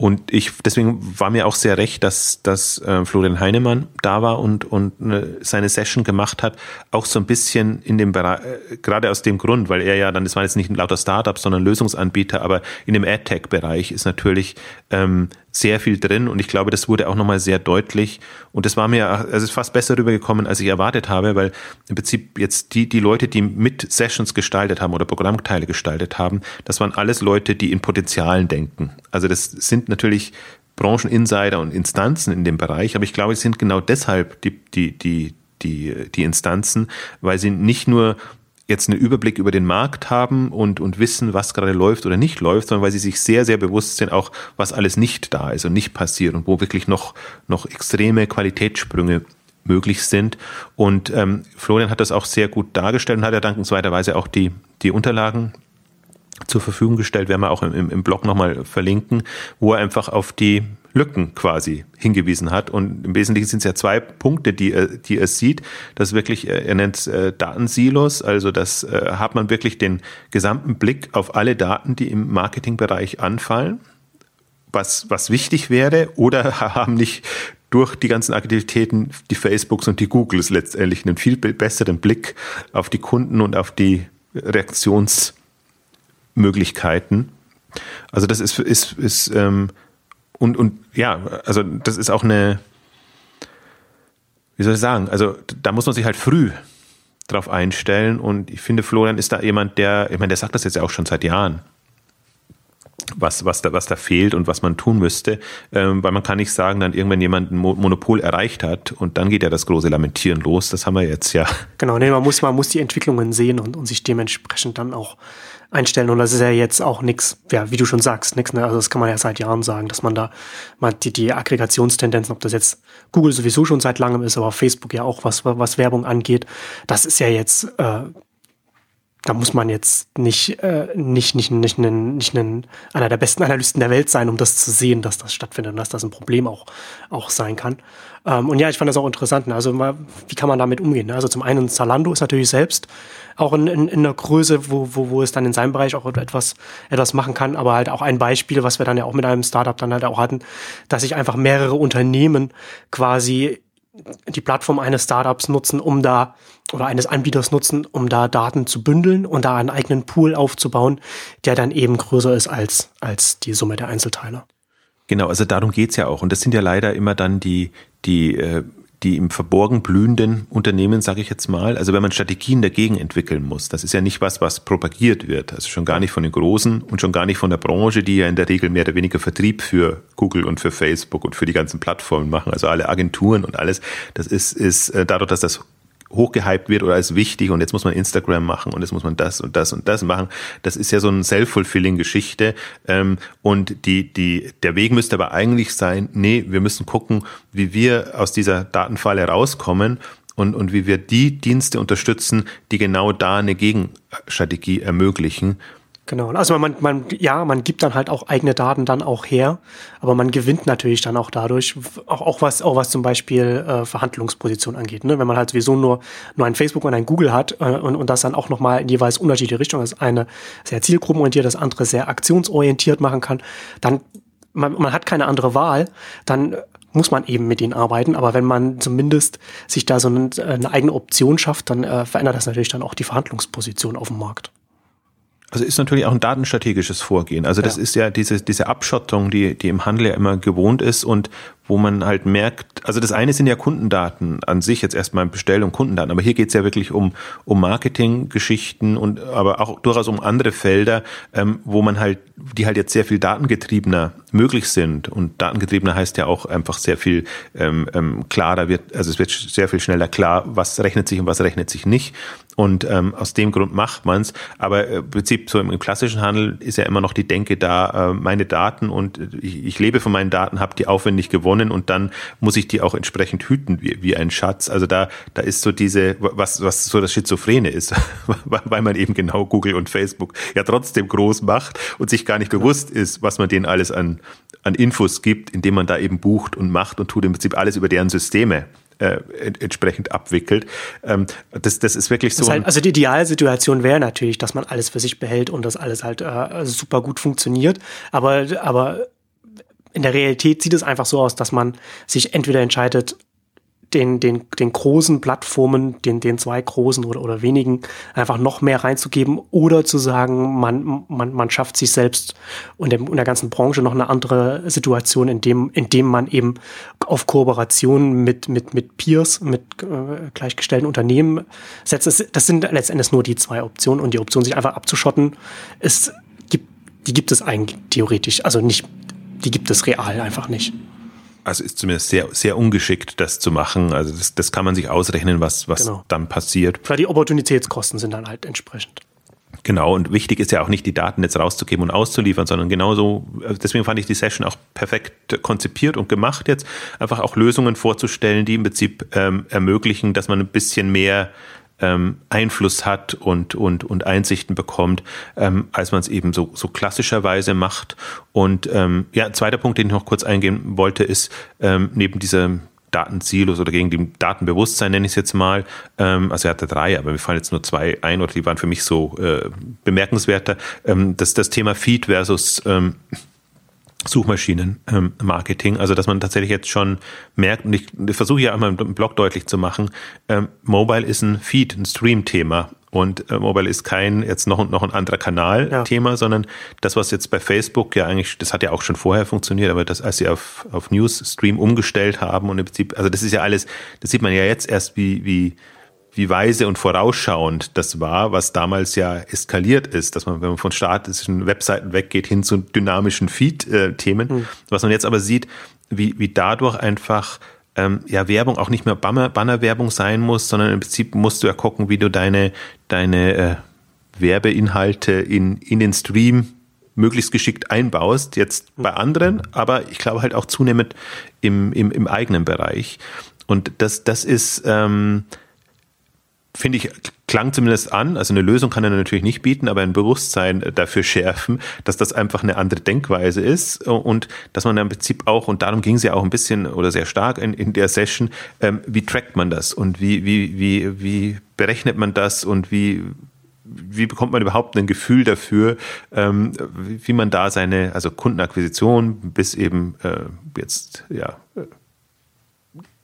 Und ich, deswegen war mir auch sehr recht, dass, dass äh, Florian Heinemann da war und, und eine, seine Session gemacht hat, auch so ein bisschen in dem Bereich, äh, gerade aus dem Grund, weil er ja dann, das waren jetzt nicht lauter Startups, sondern Lösungsanbieter, aber in dem AdTech-Bereich ist natürlich ähm, sehr viel drin und ich glaube, das wurde auch nochmal sehr deutlich und das war mir, also ist fast besser rübergekommen, als ich erwartet habe, weil im Prinzip jetzt die, die Leute, die mit Sessions gestaltet haben oder Programmteile gestaltet haben, das waren alles Leute, die in Potenzialen denken. Also das sind natürlich Brancheninsider und Instanzen in dem Bereich, aber ich glaube, es sind genau deshalb die, die, die, die, die Instanzen, weil sie nicht nur jetzt einen Überblick über den Markt haben und, und wissen, was gerade läuft oder nicht läuft, sondern weil sie sich sehr, sehr bewusst sind, auch was alles nicht da ist und nicht passiert und wo wirklich noch, noch extreme Qualitätssprünge möglich sind. Und ähm, Florian hat das auch sehr gut dargestellt und hat ja dankenswerterweise auch die, die Unterlagen zur Verfügung gestellt, werden wir auch im, im Blog nochmal verlinken, wo er einfach auf die Lücken quasi hingewiesen hat. Und im Wesentlichen sind es ja zwei Punkte, die er, die er sieht. Das wirklich, äh, er nennt es äh, Datensilos, also das äh, hat man wirklich den gesamten Blick auf alle Daten, die im Marketingbereich anfallen, was, was wichtig wäre, oder haben nicht durch die ganzen Aktivitäten die Facebooks und die Googles letztendlich einen viel besseren Blick auf die Kunden und auf die Reaktionsmöglichkeiten. Also das ist, ist, ist ähm, und, und ja, also das ist auch eine, wie soll ich sagen, also da muss man sich halt früh drauf einstellen und ich finde, Florian ist da jemand, der, ich meine, der sagt das jetzt ja auch schon seit Jahren, was, was, da, was da fehlt und was man tun müsste, ähm, weil man kann nicht sagen, dann irgendwann jemand ein Monopol erreicht hat und dann geht ja das große Lamentieren los, das haben wir jetzt ja. Genau, nee, man muss, man muss die Entwicklungen sehen und, und sich dementsprechend dann auch einstellen. Und das ist ja jetzt auch nichts, ja, wie du schon sagst, nichts, ne? Also das kann man ja seit Jahren sagen, dass man da mal die, die Aggregationstendenzen, ob das jetzt Google sowieso schon seit langem ist, aber Facebook ja auch, was, was Werbung angeht, das ist ja jetzt, äh, da muss man jetzt nicht, äh, nicht, nicht, nicht, nicht, nicht einen, einer der besten Analysten der Welt sein, um das zu sehen, dass das stattfindet und dass das ein Problem auch, auch sein kann. Ähm, und ja, ich fand das auch interessant. Ne? Also wie kann man damit umgehen? Ne? Also zum einen Zalando ist natürlich selbst auch in, in, in einer Größe, wo, wo, wo es dann in seinem Bereich auch etwas, etwas machen kann, aber halt auch ein Beispiel, was wir dann ja auch mit einem Startup dann halt auch hatten, dass sich einfach mehrere Unternehmen quasi die Plattform eines Startups nutzen, um da oder eines Anbieters nutzen, um da Daten zu bündeln und da einen eigenen Pool aufzubauen, der dann eben größer ist als, als die Summe der Einzelteile. Genau, also darum geht's ja auch. Und das sind ja leider immer dann die, die äh, die im Verborgen blühenden Unternehmen, sage ich jetzt mal, also wenn man Strategien dagegen entwickeln muss, das ist ja nicht was, was propagiert wird, also schon gar nicht von den Großen und schon gar nicht von der Branche, die ja in der Regel mehr oder weniger Vertrieb für Google und für Facebook und für die ganzen Plattformen machen, also alle Agenturen und alles, das ist, ist äh, dadurch, dass das hochgehypt wird oder als wichtig und jetzt muss man Instagram machen und jetzt muss man das und das und das machen. Das ist ja so eine self-fulfilling Geschichte ähm, und die, die, der Weg müsste aber eigentlich sein, nee, wir müssen gucken, wie wir aus dieser Datenfalle rauskommen und, und wie wir die Dienste unterstützen, die genau da eine Gegenstrategie ermöglichen Genau. Also man, man, ja, man gibt dann halt auch eigene Daten dann auch her, aber man gewinnt natürlich dann auch dadurch, auch, auch was, auch was zum Beispiel äh, Verhandlungsposition angeht. Ne? Wenn man halt sowieso nur, nur ein Facebook und ein Google hat äh, und, und das dann auch nochmal in jeweils unterschiedliche Richtungen, das eine sehr zielgruppenorientiert, das andere sehr aktionsorientiert machen kann, dann man, man hat keine andere Wahl, dann muss man eben mit ihnen arbeiten. Aber wenn man zumindest sich da so eine, eine eigene Option schafft, dann äh, verändert das natürlich dann auch die Verhandlungsposition auf dem Markt. Also ist natürlich auch ein datenstrategisches Vorgehen. Also das ja. ist ja diese, diese Abschottung, die, die im Handel ja immer gewohnt ist und wo man halt merkt, also das eine sind ja Kundendaten an sich, jetzt erstmal Bestellung, Kundendaten, aber hier geht's ja wirklich um, um Marketinggeschichten und aber auch durchaus um andere Felder, ähm, wo man halt, die halt jetzt sehr viel datengetriebener möglich sind. Und datengetriebener heißt ja auch einfach sehr viel ähm, ähm, klarer wird, also es wird sehr viel schneller klar, was rechnet sich und was rechnet sich nicht. Und ähm, aus dem Grund macht man's. Aber äh, im Prinzip so im, im klassischen Handel ist ja immer noch die Denke da, äh, meine Daten und ich, ich lebe von meinen Daten, habe die aufwendig gewonnen gewonnen und dann muss ich die auch entsprechend hüten wie, wie ein Schatz. Also da, da ist so diese, was, was so das Schizophrene ist, weil man eben genau Google und Facebook ja trotzdem groß macht und sich gar nicht bewusst ist, was man denen alles an, an Infos gibt, indem man da eben bucht und macht und tut im Prinzip alles über deren Systeme äh, entsprechend abwickelt. Ähm, das, das ist wirklich so. Halt, also die Idealsituation wäre natürlich, dass man alles für sich behält und das alles halt äh, super gut funktioniert. Aber, aber in der Realität sieht es einfach so aus, dass man sich entweder entscheidet, den, den, den großen Plattformen, den, den zwei großen oder, oder wenigen, einfach noch mehr reinzugeben oder zu sagen, man, man, man schafft sich selbst und in der ganzen Branche noch eine andere Situation, in dem, in dem man eben auf Kooperation mit, mit, mit Peers, mit äh, gleichgestellten Unternehmen setzt. Das, das sind letztendlich nur die zwei Optionen und die Option, sich einfach abzuschotten, ist, gibt, die gibt es eigentlich theoretisch, also nicht die gibt es real einfach nicht. Also ist zumindest sehr, sehr ungeschickt, das zu machen. Also das, das kann man sich ausrechnen, was, was genau. dann passiert. Weil die Opportunitätskosten sind dann halt entsprechend. Genau, und wichtig ist ja auch nicht, die Daten jetzt rauszugeben und auszuliefern, sondern genauso, äh, deswegen fand ich die Session auch perfekt konzipiert und gemacht jetzt, einfach auch Lösungen vorzustellen, die im Prinzip ähm, ermöglichen, dass man ein bisschen mehr ähm, Einfluss hat und, und, und Einsichten bekommt, ähm, als man es eben so, so klassischerweise macht. Und ähm, ja, zweiter Punkt, den ich noch kurz eingehen wollte, ist ähm, neben dieser Datensilos oder gegen die Datenbewusstsein, nenne ich es jetzt mal. Ähm, also er hatte drei, aber mir fallen jetzt nur zwei ein oder die waren für mich so äh, bemerkenswerter. Ähm, das, das Thema Feed versus ähm, Suchmaschinenmarketing, ähm, also dass man tatsächlich jetzt schon merkt, und ich, versuche ja einmal im Blog deutlich zu machen, ähm, Mobile ist ein Feed, ein Stream-Thema und äh, Mobile ist kein jetzt noch, noch ein anderer Kanal-Thema, ja. sondern das, was jetzt bei Facebook ja eigentlich, das hat ja auch schon vorher funktioniert, aber das, als sie auf, auf News-Stream umgestellt haben und im Prinzip, also das ist ja alles, das sieht man ja jetzt erst, wie, wie, wie weise und vorausschauend das war, was damals ja eskaliert ist, dass man, wenn man von statischen Webseiten weggeht, hin zu dynamischen Feed-Themen, mhm. was man jetzt aber sieht, wie, wie dadurch einfach ähm, ja Werbung auch nicht mehr Banner, Bannerwerbung sein muss, sondern im Prinzip musst du ja gucken, wie du deine, deine äh, Werbeinhalte in, in den Stream möglichst geschickt einbaust, jetzt bei anderen, aber ich glaube halt auch zunehmend im, im, im eigenen Bereich. Und das, das ist, ähm, finde ich, klang zumindest an. Also eine Lösung kann er natürlich nicht bieten, aber ein Bewusstsein dafür schärfen, dass das einfach eine andere Denkweise ist und dass man im Prinzip auch, und darum ging es ja auch ein bisschen oder sehr stark in, in der Session, ähm, wie trackt man das und wie, wie, wie, wie berechnet man das und wie, wie bekommt man überhaupt ein Gefühl dafür, ähm, wie man da seine, also Kundenakquisition bis eben äh, jetzt, ja,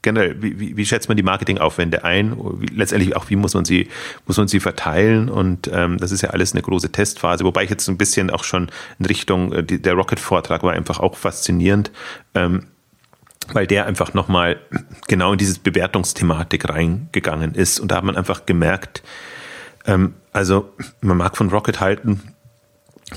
generell, wie, wie, wie schätzt man die Marketingaufwände ein? Wie, letztendlich auch, wie muss man sie, muss man sie verteilen? Und ähm, das ist ja alles eine große Testphase, wobei ich jetzt ein bisschen auch schon in Richtung, äh, die, der Rocket-Vortrag war einfach auch faszinierend. Ähm, weil der einfach nochmal genau in diese Bewertungsthematik reingegangen ist. Und da hat man einfach gemerkt, ähm, also man mag von Rocket halten,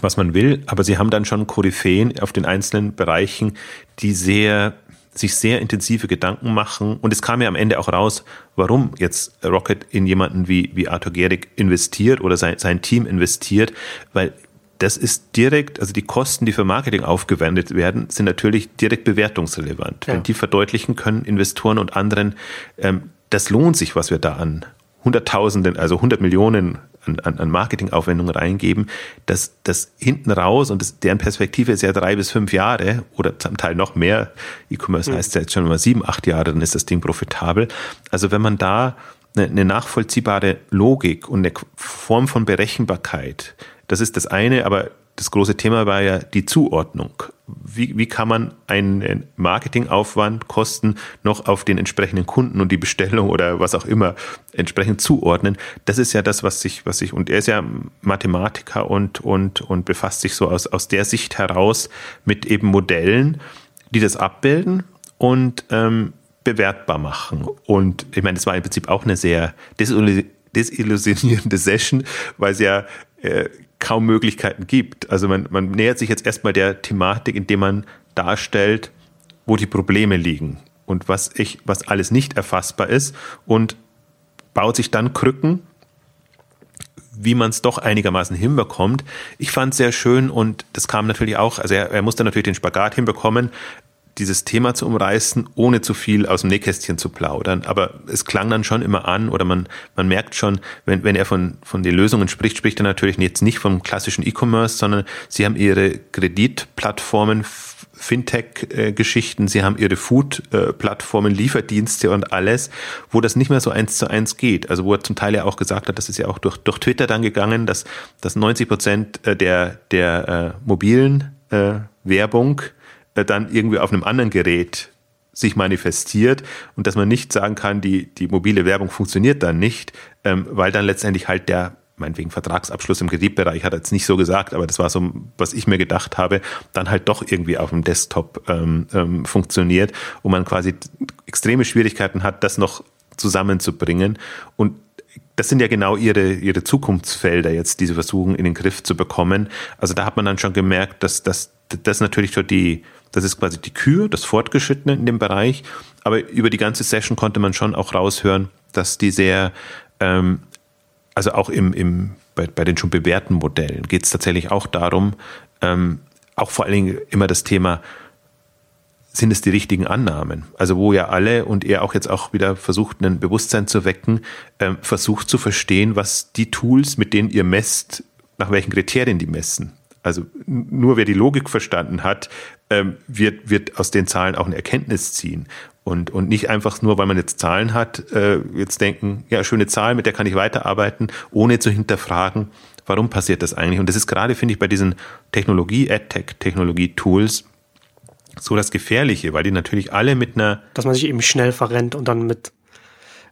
was man will, aber sie haben dann schon Koryphäen auf den einzelnen Bereichen, die sehr sich sehr intensive Gedanken machen. Und es kam ja am Ende auch raus, warum jetzt Rocket in jemanden wie, wie Arthur Gehrig investiert oder sein, sein Team investiert, weil das ist direkt, also die Kosten, die für Marketing aufgewendet werden, sind natürlich direkt bewertungsrelevant. Ja. Wenn die verdeutlichen können, Investoren und anderen, ähm, das lohnt sich, was wir da an Hunderttausenden, also 100 Millionen an, an, Marketingaufwendungen reingeben, dass das hinten raus und das, deren Perspektive ist ja drei bis fünf Jahre oder zum Teil noch mehr. E-Commerce mhm. heißt ja jetzt schon mal sieben, acht Jahre, dann ist das Ding profitabel. Also wenn man da eine, eine nachvollziehbare Logik und eine Form von Berechenbarkeit, das ist das eine, aber das große Thema war ja die Zuordnung. Wie, wie kann man einen Marketingaufwand, Kosten noch auf den entsprechenden Kunden und die Bestellung oder was auch immer entsprechend zuordnen? Das ist ja das, was sich, was sich, und er ist ja Mathematiker und, und, und befasst sich so aus, aus der Sicht heraus mit eben Modellen, die das abbilden und ähm, bewertbar machen. Und ich meine, das war im Prinzip auch eine sehr desillusionierende Session, weil es ja äh, kaum Möglichkeiten gibt. Also man, man nähert sich jetzt erstmal der Thematik, indem man darstellt, wo die Probleme liegen und was ich, was alles nicht erfassbar ist und baut sich dann Krücken, wie man es doch einigermaßen hinbekommt. Ich fand es sehr schön und das kam natürlich auch, also er, er musste natürlich den Spagat hinbekommen, dieses Thema zu umreißen, ohne zu viel aus dem Nähkästchen zu plaudern. Aber es klang dann schon immer an oder man, man merkt schon, wenn, wenn er von, von den Lösungen spricht, spricht er natürlich jetzt nicht vom klassischen E-Commerce, sondern sie haben ihre Kreditplattformen, Fintech-Geschichten, sie haben ihre Food-Plattformen, Lieferdienste und alles, wo das nicht mehr so eins zu eins geht. Also wo er zum Teil ja auch gesagt hat, das ist ja auch durch, durch Twitter dann gegangen, dass, dass 90 Prozent der, der äh, mobilen äh, Werbung dann irgendwie auf einem anderen Gerät sich manifestiert und dass man nicht sagen kann, die, die mobile Werbung funktioniert dann nicht, ähm, weil dann letztendlich halt der meinetwegen Vertragsabschluss im Kreditbereich hat er jetzt nicht so gesagt, aber das war so, was ich mir gedacht habe, dann halt doch irgendwie auf dem Desktop ähm, ähm, funktioniert und man quasi extreme Schwierigkeiten hat, das noch zusammenzubringen. Und das sind ja genau ihre, ihre Zukunftsfelder jetzt, diese versuchen in den Griff zu bekommen. Also da hat man dann schon gemerkt, dass, das natürlich so die, das ist quasi die Kür, das Fortgeschrittene in dem Bereich. Aber über die ganze Session konnte man schon auch raushören, dass die sehr, ähm, also auch im, im, bei, bei den schon bewährten Modellen geht es tatsächlich auch darum, ähm, auch vor allen Dingen immer das Thema, sind es die richtigen Annahmen? Also wo ja alle und er auch jetzt auch wieder versucht, ein Bewusstsein zu wecken, ähm, versucht zu verstehen, was die Tools, mit denen ihr messt, nach welchen Kriterien die messen. Also nur wer die Logik verstanden hat, ähm, wird, wird aus den Zahlen auch eine Erkenntnis ziehen. Und, und nicht einfach nur, weil man jetzt Zahlen hat, äh, jetzt denken, ja, schöne Zahl, mit der kann ich weiterarbeiten, ohne zu hinterfragen, warum passiert das eigentlich? Und das ist gerade, finde ich, bei diesen Technologie, AdTech, Technologie-Tools so das Gefährliche, weil die natürlich alle mit einer. Dass man sich eben schnell verrennt und dann mit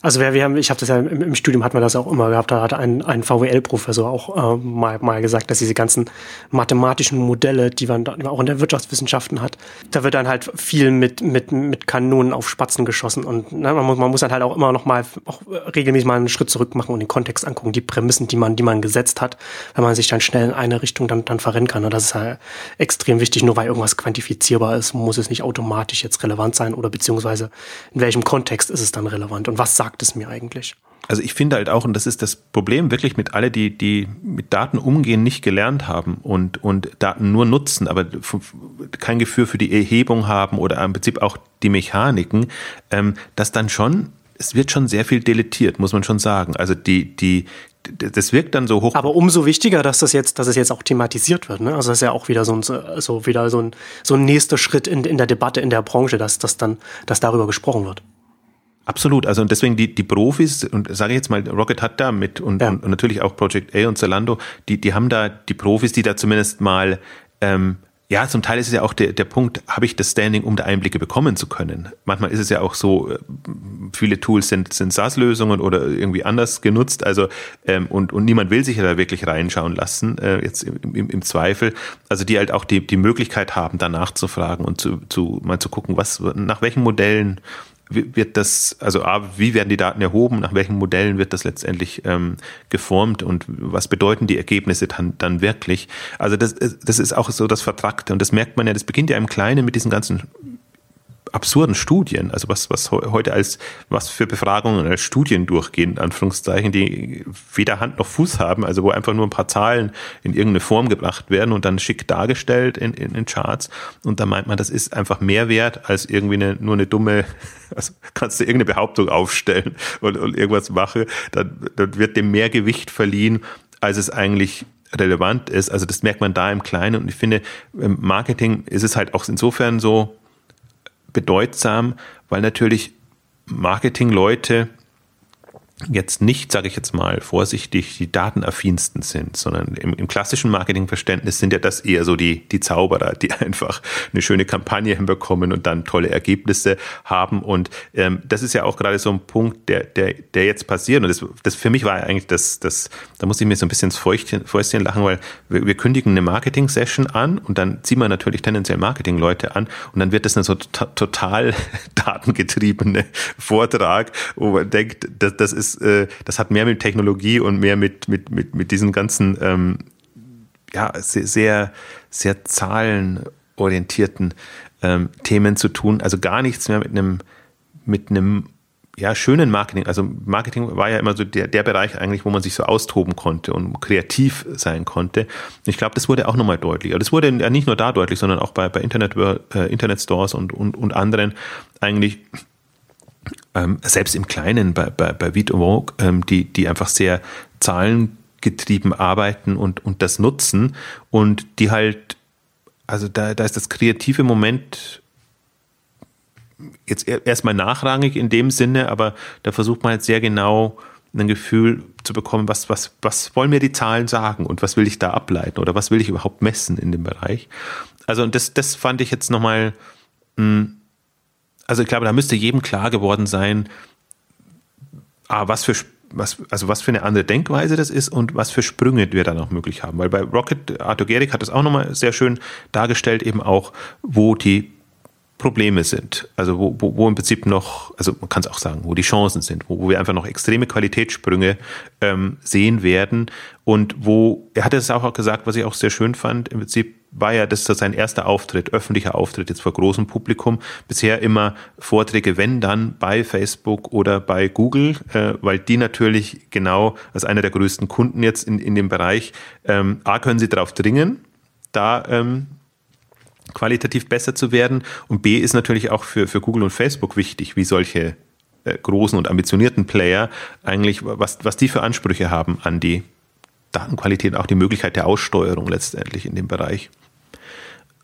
also wir, wir haben, ich habe das ja im, im, Studium hat man das auch immer gehabt. Da hat ein, ein VWL-Professor auch äh, mal, mal gesagt, dass diese ganzen mathematischen Modelle, die man, da, auch in der Wirtschaftswissenschaften hat, da wird dann halt viel mit mit mit Kanonen auf Spatzen geschossen und ne, man muss man muss dann halt auch immer noch mal auch regelmäßig mal einen Schritt zurück machen und den Kontext angucken, die Prämissen, die man die man gesetzt hat, wenn man sich dann schnell in eine Richtung dann dann verrennen kann. Und das ist halt extrem wichtig. Nur weil irgendwas quantifizierbar ist, muss es nicht automatisch jetzt relevant sein oder beziehungsweise in welchem Kontext ist es dann relevant und was sagt sagt es mir eigentlich? Also ich finde halt auch, und das ist das Problem wirklich mit alle, die, die mit Daten umgehen, nicht gelernt haben und, und Daten nur nutzen, aber kein Gefühl für die Erhebung haben oder im Prinzip auch die Mechaniken, ähm, dass dann schon, es wird schon sehr viel deletiert, muss man schon sagen. Also die, die, das wirkt dann so hoch. Aber umso wichtiger, dass das jetzt, dass es jetzt auch thematisiert wird. Ne? Also das ist ja auch wieder so ein, so wieder so ein, so ein nächster Schritt in, in der Debatte in der Branche, dass, dass dann, dass darüber gesprochen wird. Absolut, also und deswegen die, die Profis, und sage ich jetzt mal, Rocket hat da mit und, ja. und, und, natürlich auch Project A und Zalando, die, die haben da die Profis, die da zumindest mal, ähm, ja, zum Teil ist es ja auch der, der Punkt, habe ich das Standing, um da Einblicke bekommen zu können. Manchmal ist es ja auch so, äh, viele Tools sind, sind SaaS-Lösungen oder irgendwie anders genutzt, also ähm, und, und niemand will sich ja da wirklich reinschauen lassen, äh, jetzt im, im, im Zweifel. Also die halt auch die, die Möglichkeit haben, danach zu fragen und zu, zu mal zu gucken, was nach welchen Modellen wird das, also A, wie werden die Daten erhoben, nach welchen Modellen wird das letztendlich ähm, geformt? Und was bedeuten die Ergebnisse dann, dann wirklich? Also das, das ist auch so das Vertrackte. Und das merkt man ja, das beginnt ja im Kleinen mit diesen ganzen absurden Studien, also was, was heute als, was für Befragungen als Studien durchgehen, in Anführungszeichen, die weder Hand noch Fuß haben, also wo einfach nur ein paar Zahlen in irgendeine Form gebracht werden und dann schick dargestellt in, in, in Charts. Und da meint man, das ist einfach mehr wert als irgendwie eine, nur eine dumme, also kannst du irgendeine Behauptung aufstellen und, und irgendwas machen, dann, dann wird dem mehr Gewicht verliehen, als es eigentlich relevant ist. Also das merkt man da im Kleinen. Und ich finde, im Marketing ist es halt auch insofern so, bedeutsam, weil natürlich Marketingleute jetzt nicht, sage ich jetzt mal vorsichtig, die datenaffinsten sind, sondern im, im, klassischen Marketingverständnis sind ja das eher so die, die Zauberer, die einfach eine schöne Kampagne hinbekommen und dann tolle Ergebnisse haben. Und ähm, das ist ja auch gerade so ein Punkt, der, der, der jetzt passiert. Und das, das für mich war eigentlich das, das, da muss ich mir so ein bisschen ins Fäustchen, Fäustchen lachen, weil wir, wir kündigen eine Marketing-Session an und dann ziehen wir natürlich tendenziell Marketing-Leute an und dann wird das eine so total datengetriebene Vortrag, wo man denkt, das, das ist ist, äh, das hat mehr mit Technologie und mehr mit, mit, mit, mit diesen ganzen, ähm, ja, sehr, sehr, sehr zahlenorientierten ähm, Themen zu tun. Also gar nichts mehr mit einem, mit einem ja, schönen Marketing. Also Marketing war ja immer so der, der Bereich eigentlich, wo man sich so austoben konnte und kreativ sein konnte. Ich glaube, das wurde auch nochmal deutlicher. Das wurde ja nicht nur da deutlich, sondern auch bei, bei Internet, äh, Internet Stores und, und, und anderen eigentlich ähm, selbst im Kleinen bei, bei, bei Vite Vogue, ähm, die, die einfach sehr zahlengetrieben arbeiten und, und das nutzen und die halt, also da, da ist das kreative Moment jetzt erstmal nachrangig in dem Sinne, aber da versucht man halt sehr genau ein Gefühl zu bekommen, was, was, was wollen mir die Zahlen sagen und was will ich da ableiten oder was will ich überhaupt messen in dem Bereich. Also und das, das fand ich jetzt nochmal mh, hm, also ich glaube, da müsste jedem klar geworden sein, ah, was für was, also was für eine andere Denkweise das ist und was für Sprünge wir da noch möglich haben. Weil bei Rocket, Arthur Gehrig hat das auch nochmal sehr schön dargestellt, eben auch, wo die Probleme sind, also wo, wo, wo im Prinzip noch, also man kann es auch sagen, wo die Chancen sind, wo, wo wir einfach noch extreme Qualitätssprünge ähm, sehen werden und wo, er hatte es auch gesagt, was ich auch sehr schön fand, im Prinzip war ja das sein erster Auftritt, öffentlicher Auftritt jetzt vor großem Publikum. Bisher immer Vorträge, wenn dann bei Facebook oder bei Google, äh, weil die natürlich genau als einer der größten Kunden jetzt in, in dem Bereich, ähm, A, können sie darauf dringen, da ähm, qualitativ besser zu werden. Und B ist natürlich auch für, für Google und Facebook wichtig, wie solche äh, großen und ambitionierten Player eigentlich, was, was die für Ansprüche haben an die Datenqualität auch die Möglichkeit der Aussteuerung letztendlich in dem Bereich.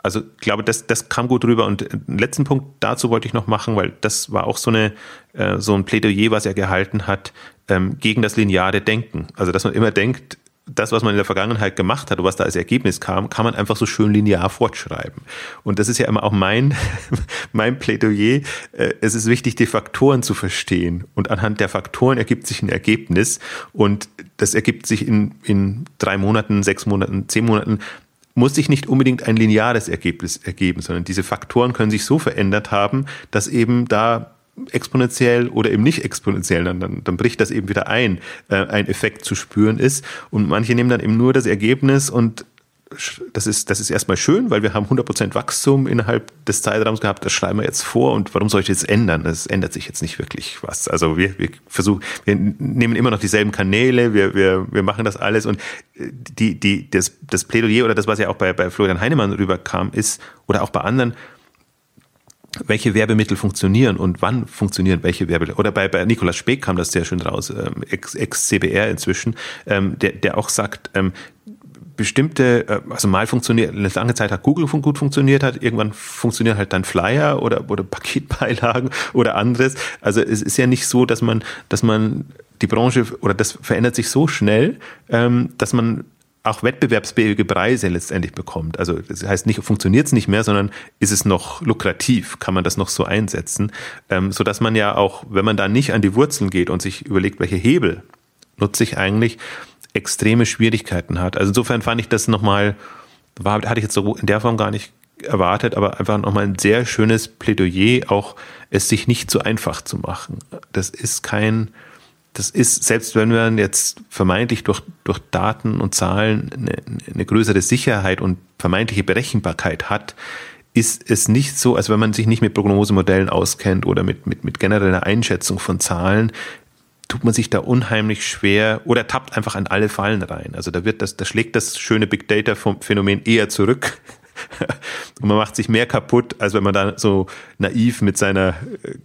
Also ich glaube, das, das kam gut rüber. Und einen letzten Punkt dazu wollte ich noch machen, weil das war auch so, eine, äh, so ein Plädoyer, was er gehalten hat, ähm, gegen das lineare Denken. Also dass man immer denkt, das, was man in der Vergangenheit gemacht hat und was da als Ergebnis kam, kann man einfach so schön linear fortschreiben. Und das ist ja immer auch mein, mein Plädoyer. Äh, es ist wichtig, die Faktoren zu verstehen. Und anhand der Faktoren ergibt sich ein Ergebnis. Und das ergibt sich in, in drei Monaten, sechs Monaten, zehn Monaten muss sich nicht unbedingt ein lineares Ergebnis ergeben, sondern diese Faktoren können sich so verändert haben, dass eben da exponentiell oder eben nicht exponentiell, dann, dann, bricht das eben wieder ein, äh, ein Effekt zu spüren ist. Und manche nehmen dann eben nur das Ergebnis und das ist, das ist erstmal schön, weil wir haben 100% Wachstum innerhalb des Zeitraums gehabt, das schreiben wir jetzt vor und warum soll ich das ändern? Es ändert sich jetzt nicht wirklich was. Also wir, wir versuchen, wir nehmen immer noch dieselben Kanäle, wir, wir, wir machen das alles und die, die, das, das Plädoyer oder das, was ja auch bei, bei Florian Heinemann rüberkam, ist, oder auch bei anderen, welche Werbemittel funktionieren und wann funktionieren welche Werbemittel. Oder bei, bei Nikolaus Speck kam das sehr schön raus, ähm, Ex-CBR inzwischen, ähm, der, der auch sagt, ähm, bestimmte, äh, also mal funktioniert, lange Zeit hat Google gut funktioniert hat, irgendwann funktionieren halt dann Flyer oder, oder Paketbeilagen oder anderes. Also es ist ja nicht so, dass man, dass man die Branche oder das verändert sich so schnell, ähm, dass man auch wettbewerbsfähige Preise letztendlich bekommt. Also das heißt nicht, funktioniert es nicht mehr, sondern ist es noch lukrativ, kann man das noch so einsetzen, ähm, so dass man ja auch, wenn man da nicht an die Wurzeln geht und sich überlegt, welche Hebel nutze ich eigentlich, extreme Schwierigkeiten hat. Also insofern fand ich das nochmal, war, hatte ich jetzt so in der Form gar nicht erwartet, aber einfach nochmal ein sehr schönes Plädoyer, auch es sich nicht so einfach zu machen. Das ist kein, das ist, selbst wenn man jetzt vermeintlich durch, durch Daten und Zahlen eine, eine größere Sicherheit und vermeintliche Berechenbarkeit hat, ist es nicht so, als wenn man sich nicht mit Prognosemodellen auskennt oder mit, mit, mit genereller Einschätzung von Zahlen, tut man sich da unheimlich schwer oder tappt einfach an alle Fallen rein. Also da wird das, da schlägt das schöne Big Data Phänomen eher zurück. Und man macht sich mehr kaputt, als wenn man da so naiv mit seiner, äh,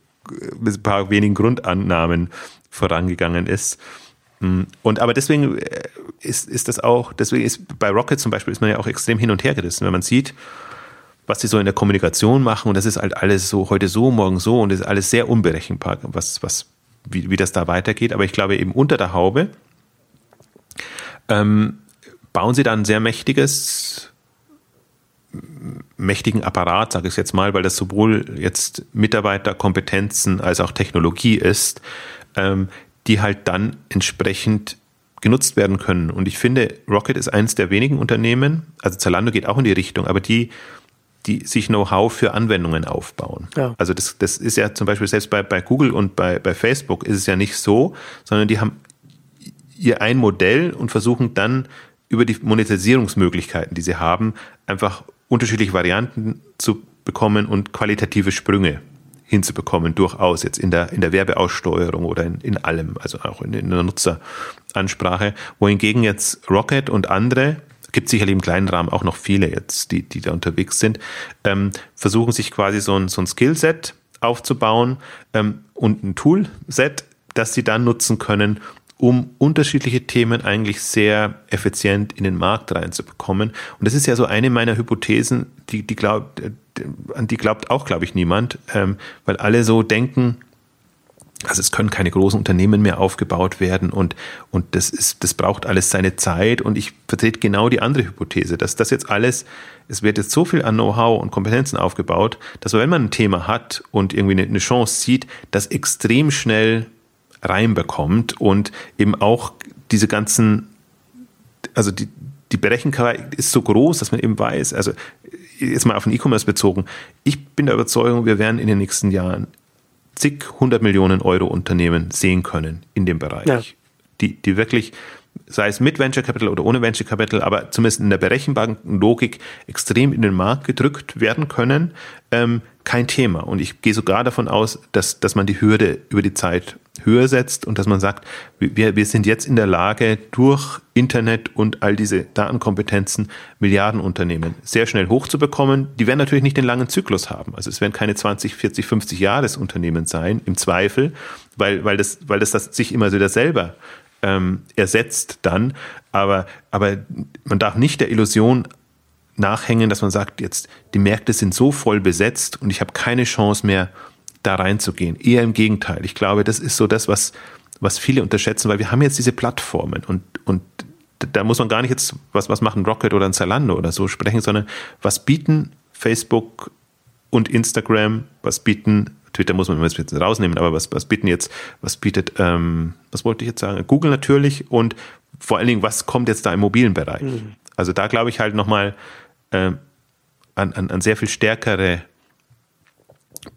mit ein paar wenigen Grundannahmen vorangegangen ist. Mm, und aber deswegen äh, ist, ist das auch, deswegen ist bei Rocket zum Beispiel ist man ja auch extrem hin und her gerissen, wenn man sieht, was sie so in der Kommunikation machen und das ist halt alles so heute so, morgen so und das ist alles sehr unberechenbar, was, was wie, wie das da weitergeht. Aber ich glaube eben unter der Haube ähm, bauen sie da ein sehr mächtiges, mächtigen Apparat, sage ich jetzt mal, weil das sowohl jetzt Mitarbeiterkompetenzen als auch Technologie ist, ähm, die halt dann entsprechend genutzt werden können. Und ich finde, Rocket ist eines der wenigen Unternehmen, also Zalando geht auch in die Richtung, aber die die sich Know-how für Anwendungen aufbauen. Ja. Also das, das ist ja zum Beispiel selbst bei, bei Google und bei, bei Facebook ist es ja nicht so, sondern die haben ihr ein Modell und versuchen dann über die Monetarisierungsmöglichkeiten, die sie haben, einfach unterschiedliche Varianten zu bekommen und qualitative Sprünge hinzubekommen, durchaus jetzt in der, in der Werbeaussteuerung oder in, in allem, also auch in, in der Nutzeransprache. Wohingegen jetzt Rocket und andere gibt sicherlich im kleinen Rahmen auch noch viele jetzt, die, die da unterwegs sind, ähm, versuchen sich quasi so ein, so ein Skillset aufzubauen ähm, und ein Toolset, das sie dann nutzen können, um unterschiedliche Themen eigentlich sehr effizient in den Markt reinzubekommen. Und das ist ja so eine meiner Hypothesen, die, die glaubt, an die glaubt auch, glaube ich, niemand, ähm, weil alle so denken, also es können keine großen Unternehmen mehr aufgebaut werden und, und das ist, das braucht alles seine Zeit und ich vertrete genau die andere Hypothese, dass das jetzt alles, es wird jetzt so viel an Know-how und Kompetenzen aufgebaut, dass wenn man ein Thema hat und irgendwie eine Chance sieht, das extrem schnell reinbekommt und eben auch diese ganzen, also die, die Berechenbarkeit ist so groß, dass man eben weiß, also jetzt mal auf den E-Commerce bezogen, ich bin der Überzeugung, wir werden in den nächsten Jahren zig 100 Millionen Euro Unternehmen sehen können in dem Bereich, ja. die, die wirklich sei es mit Venture Capital oder ohne Venture Capital, aber zumindest in der berechenbaren Logik extrem in den Markt gedrückt werden können, ähm, kein Thema. Und ich gehe sogar davon aus, dass, dass man die Hürde über die Zeit höher setzt und dass man sagt, wir, wir sind jetzt in der Lage, durch Internet und all diese Datenkompetenzen Milliardenunternehmen sehr schnell hochzubekommen. Die werden natürlich nicht den langen Zyklus haben. Also es werden keine 20, 40, 50 Jahresunternehmen sein, im Zweifel, weil, weil, das, weil das, das sich immer wieder selber ähm, ersetzt dann. Aber, aber man darf nicht der Illusion nachhängen, dass man sagt, jetzt die Märkte sind so voll besetzt und ich habe keine Chance mehr, da reinzugehen. Eher im Gegenteil. Ich glaube, das ist so das, was, was viele unterschätzen, weil wir haben jetzt diese Plattformen und, und da muss man gar nicht jetzt, was, was machen Rocket oder ein Zalando oder so sprechen, sondern was bieten Facebook und Instagram, was bieten Twitter muss man jetzt rausnehmen, aber was, was bieten jetzt, was bietet, ähm, was wollte ich jetzt sagen? Google natürlich und vor allen Dingen, was kommt jetzt da im mobilen Bereich? Mhm. Also da glaube ich halt nochmal äh, an, an, an sehr viel stärkere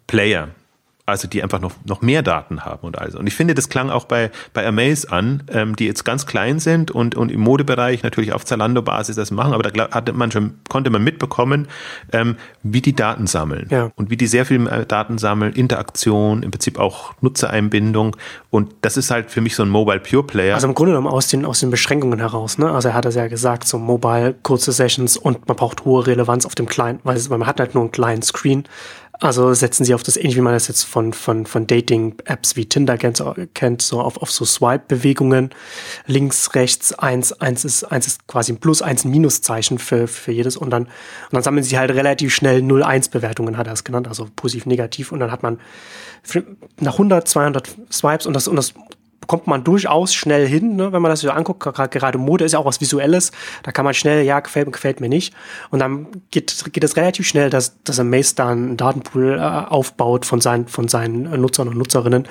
Player, also die einfach noch, noch mehr Daten haben und also. Und ich finde, das klang auch bei, bei Amaze an, ähm, die jetzt ganz klein sind und, und im Modebereich natürlich auf Zalando-Basis das machen, aber da hatte man schon, konnte man mitbekommen, ähm, wie die Daten sammeln ja. und wie die sehr viel äh, Daten sammeln, Interaktion, im Prinzip auch Nutzereinbindung und das ist halt für mich so ein Mobile Pure Player. Also im Grunde genommen aus den, aus den Beschränkungen heraus, ne? Also er hat es ja gesagt, so Mobile, kurze Sessions und man braucht hohe Relevanz auf dem kleinen, weil, weil man hat halt nur einen kleinen Screen also setzen sie auf das ähnlich wie man das jetzt von, von, von Dating-Apps wie Tinder kennt, kennt so auf, auf so Swipe-Bewegungen. Links, rechts, eins, eins ist, eins ist quasi ein Plus, eins ein Minuszeichen für, für jedes und dann, und dann sammeln sie halt relativ schnell 0-1-Bewertungen, hat er es genannt, also positiv, negativ und dann hat man nach 100, 200 Swipes und das, und das kommt man durchaus schnell hin, ne, wenn man das so anguckt. Gerade Mode ist ja auch was Visuelles. Da kann man schnell, ja, gefällt mir, gefällt mir nicht. Und dann geht, geht es relativ schnell, dass, dass ein Mace da einen Datenpool äh, aufbaut von seinen, von seinen Nutzern und Nutzerinnen,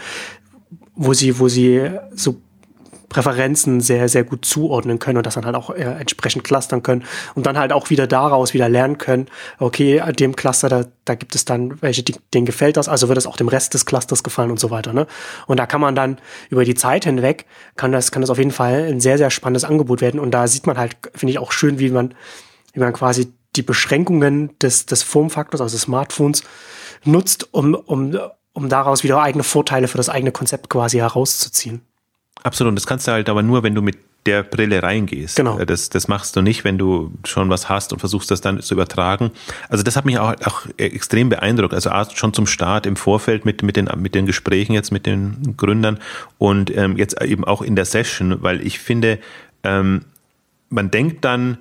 wo sie, wo sie so Präferenzen sehr, sehr gut zuordnen können und das dann halt auch äh, entsprechend clustern können und dann halt auch wieder daraus wieder lernen können, okay, dem Cluster, da, da gibt es dann welche, die, denen gefällt das, also wird es auch dem Rest des Clusters gefallen und so weiter. Ne? Und da kann man dann über die Zeit hinweg, kann das, kann das auf jeden Fall ein sehr, sehr spannendes Angebot werden und da sieht man halt, finde ich auch schön, wie man, wie man quasi die Beschränkungen des, des Formfaktors, also des Smartphones, nutzt, um, um, um daraus wieder eigene Vorteile für das eigene Konzept quasi herauszuziehen. Absolut, das kannst du halt aber nur, wenn du mit der Brille reingehst. Genau. Äh, das, das machst du nicht, wenn du schon was hast und versuchst das dann zu übertragen. Also das hat mich auch, auch extrem beeindruckt. Also schon zum Start im Vorfeld mit, mit, den, mit den Gesprächen jetzt mit den Gründern und ähm, jetzt eben auch in der Session, weil ich finde, ähm, man denkt dann,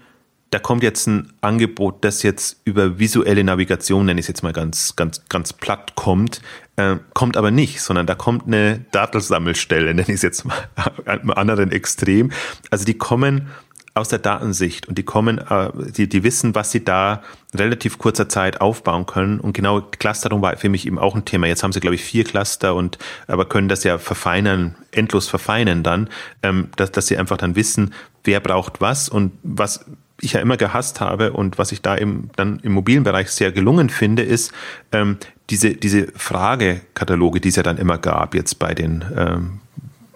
da kommt jetzt ein Angebot, das jetzt über visuelle Navigation, nenne ich es jetzt mal ganz, ganz, ganz platt kommt, äh, kommt aber nicht, sondern da kommt eine Datensammelstelle, nenne ich es jetzt mal am anderen Extrem. Also die kommen aus der Datensicht und die kommen, äh, die, die wissen, was sie da relativ kurzer Zeit aufbauen können. Und genau Clusterung war für mich eben auch ein Thema. Jetzt haben sie, glaube ich, vier Cluster und aber können das ja verfeinern, endlos verfeinern dann, ähm, dass, dass sie einfach dann wissen, wer braucht was und was ich ja immer gehasst habe und was ich da eben dann im mobilen Bereich sehr gelungen finde, ist ähm, diese, diese Fragekataloge, die es ja dann immer gab, jetzt bei den ähm,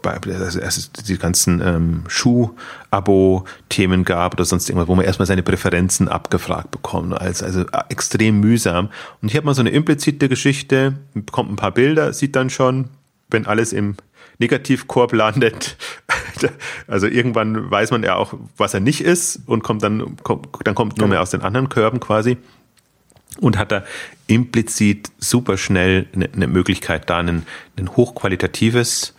bei, also die ganzen ähm, Schuh-Abo-Themen gab oder sonst irgendwas, wo man erstmal seine Präferenzen abgefragt bekommt. Also, also extrem mühsam. Und ich habe mal so eine implizite Geschichte, bekommt ein paar Bilder, sieht dann schon, wenn alles im Negativkorb landet. Also irgendwann weiß man ja auch, was er nicht ist und kommt dann, kommt, dann kommt nur mehr aus den anderen Körben quasi. Und hat da implizit super schnell eine, eine Möglichkeit, da ein, ein hochqualitatives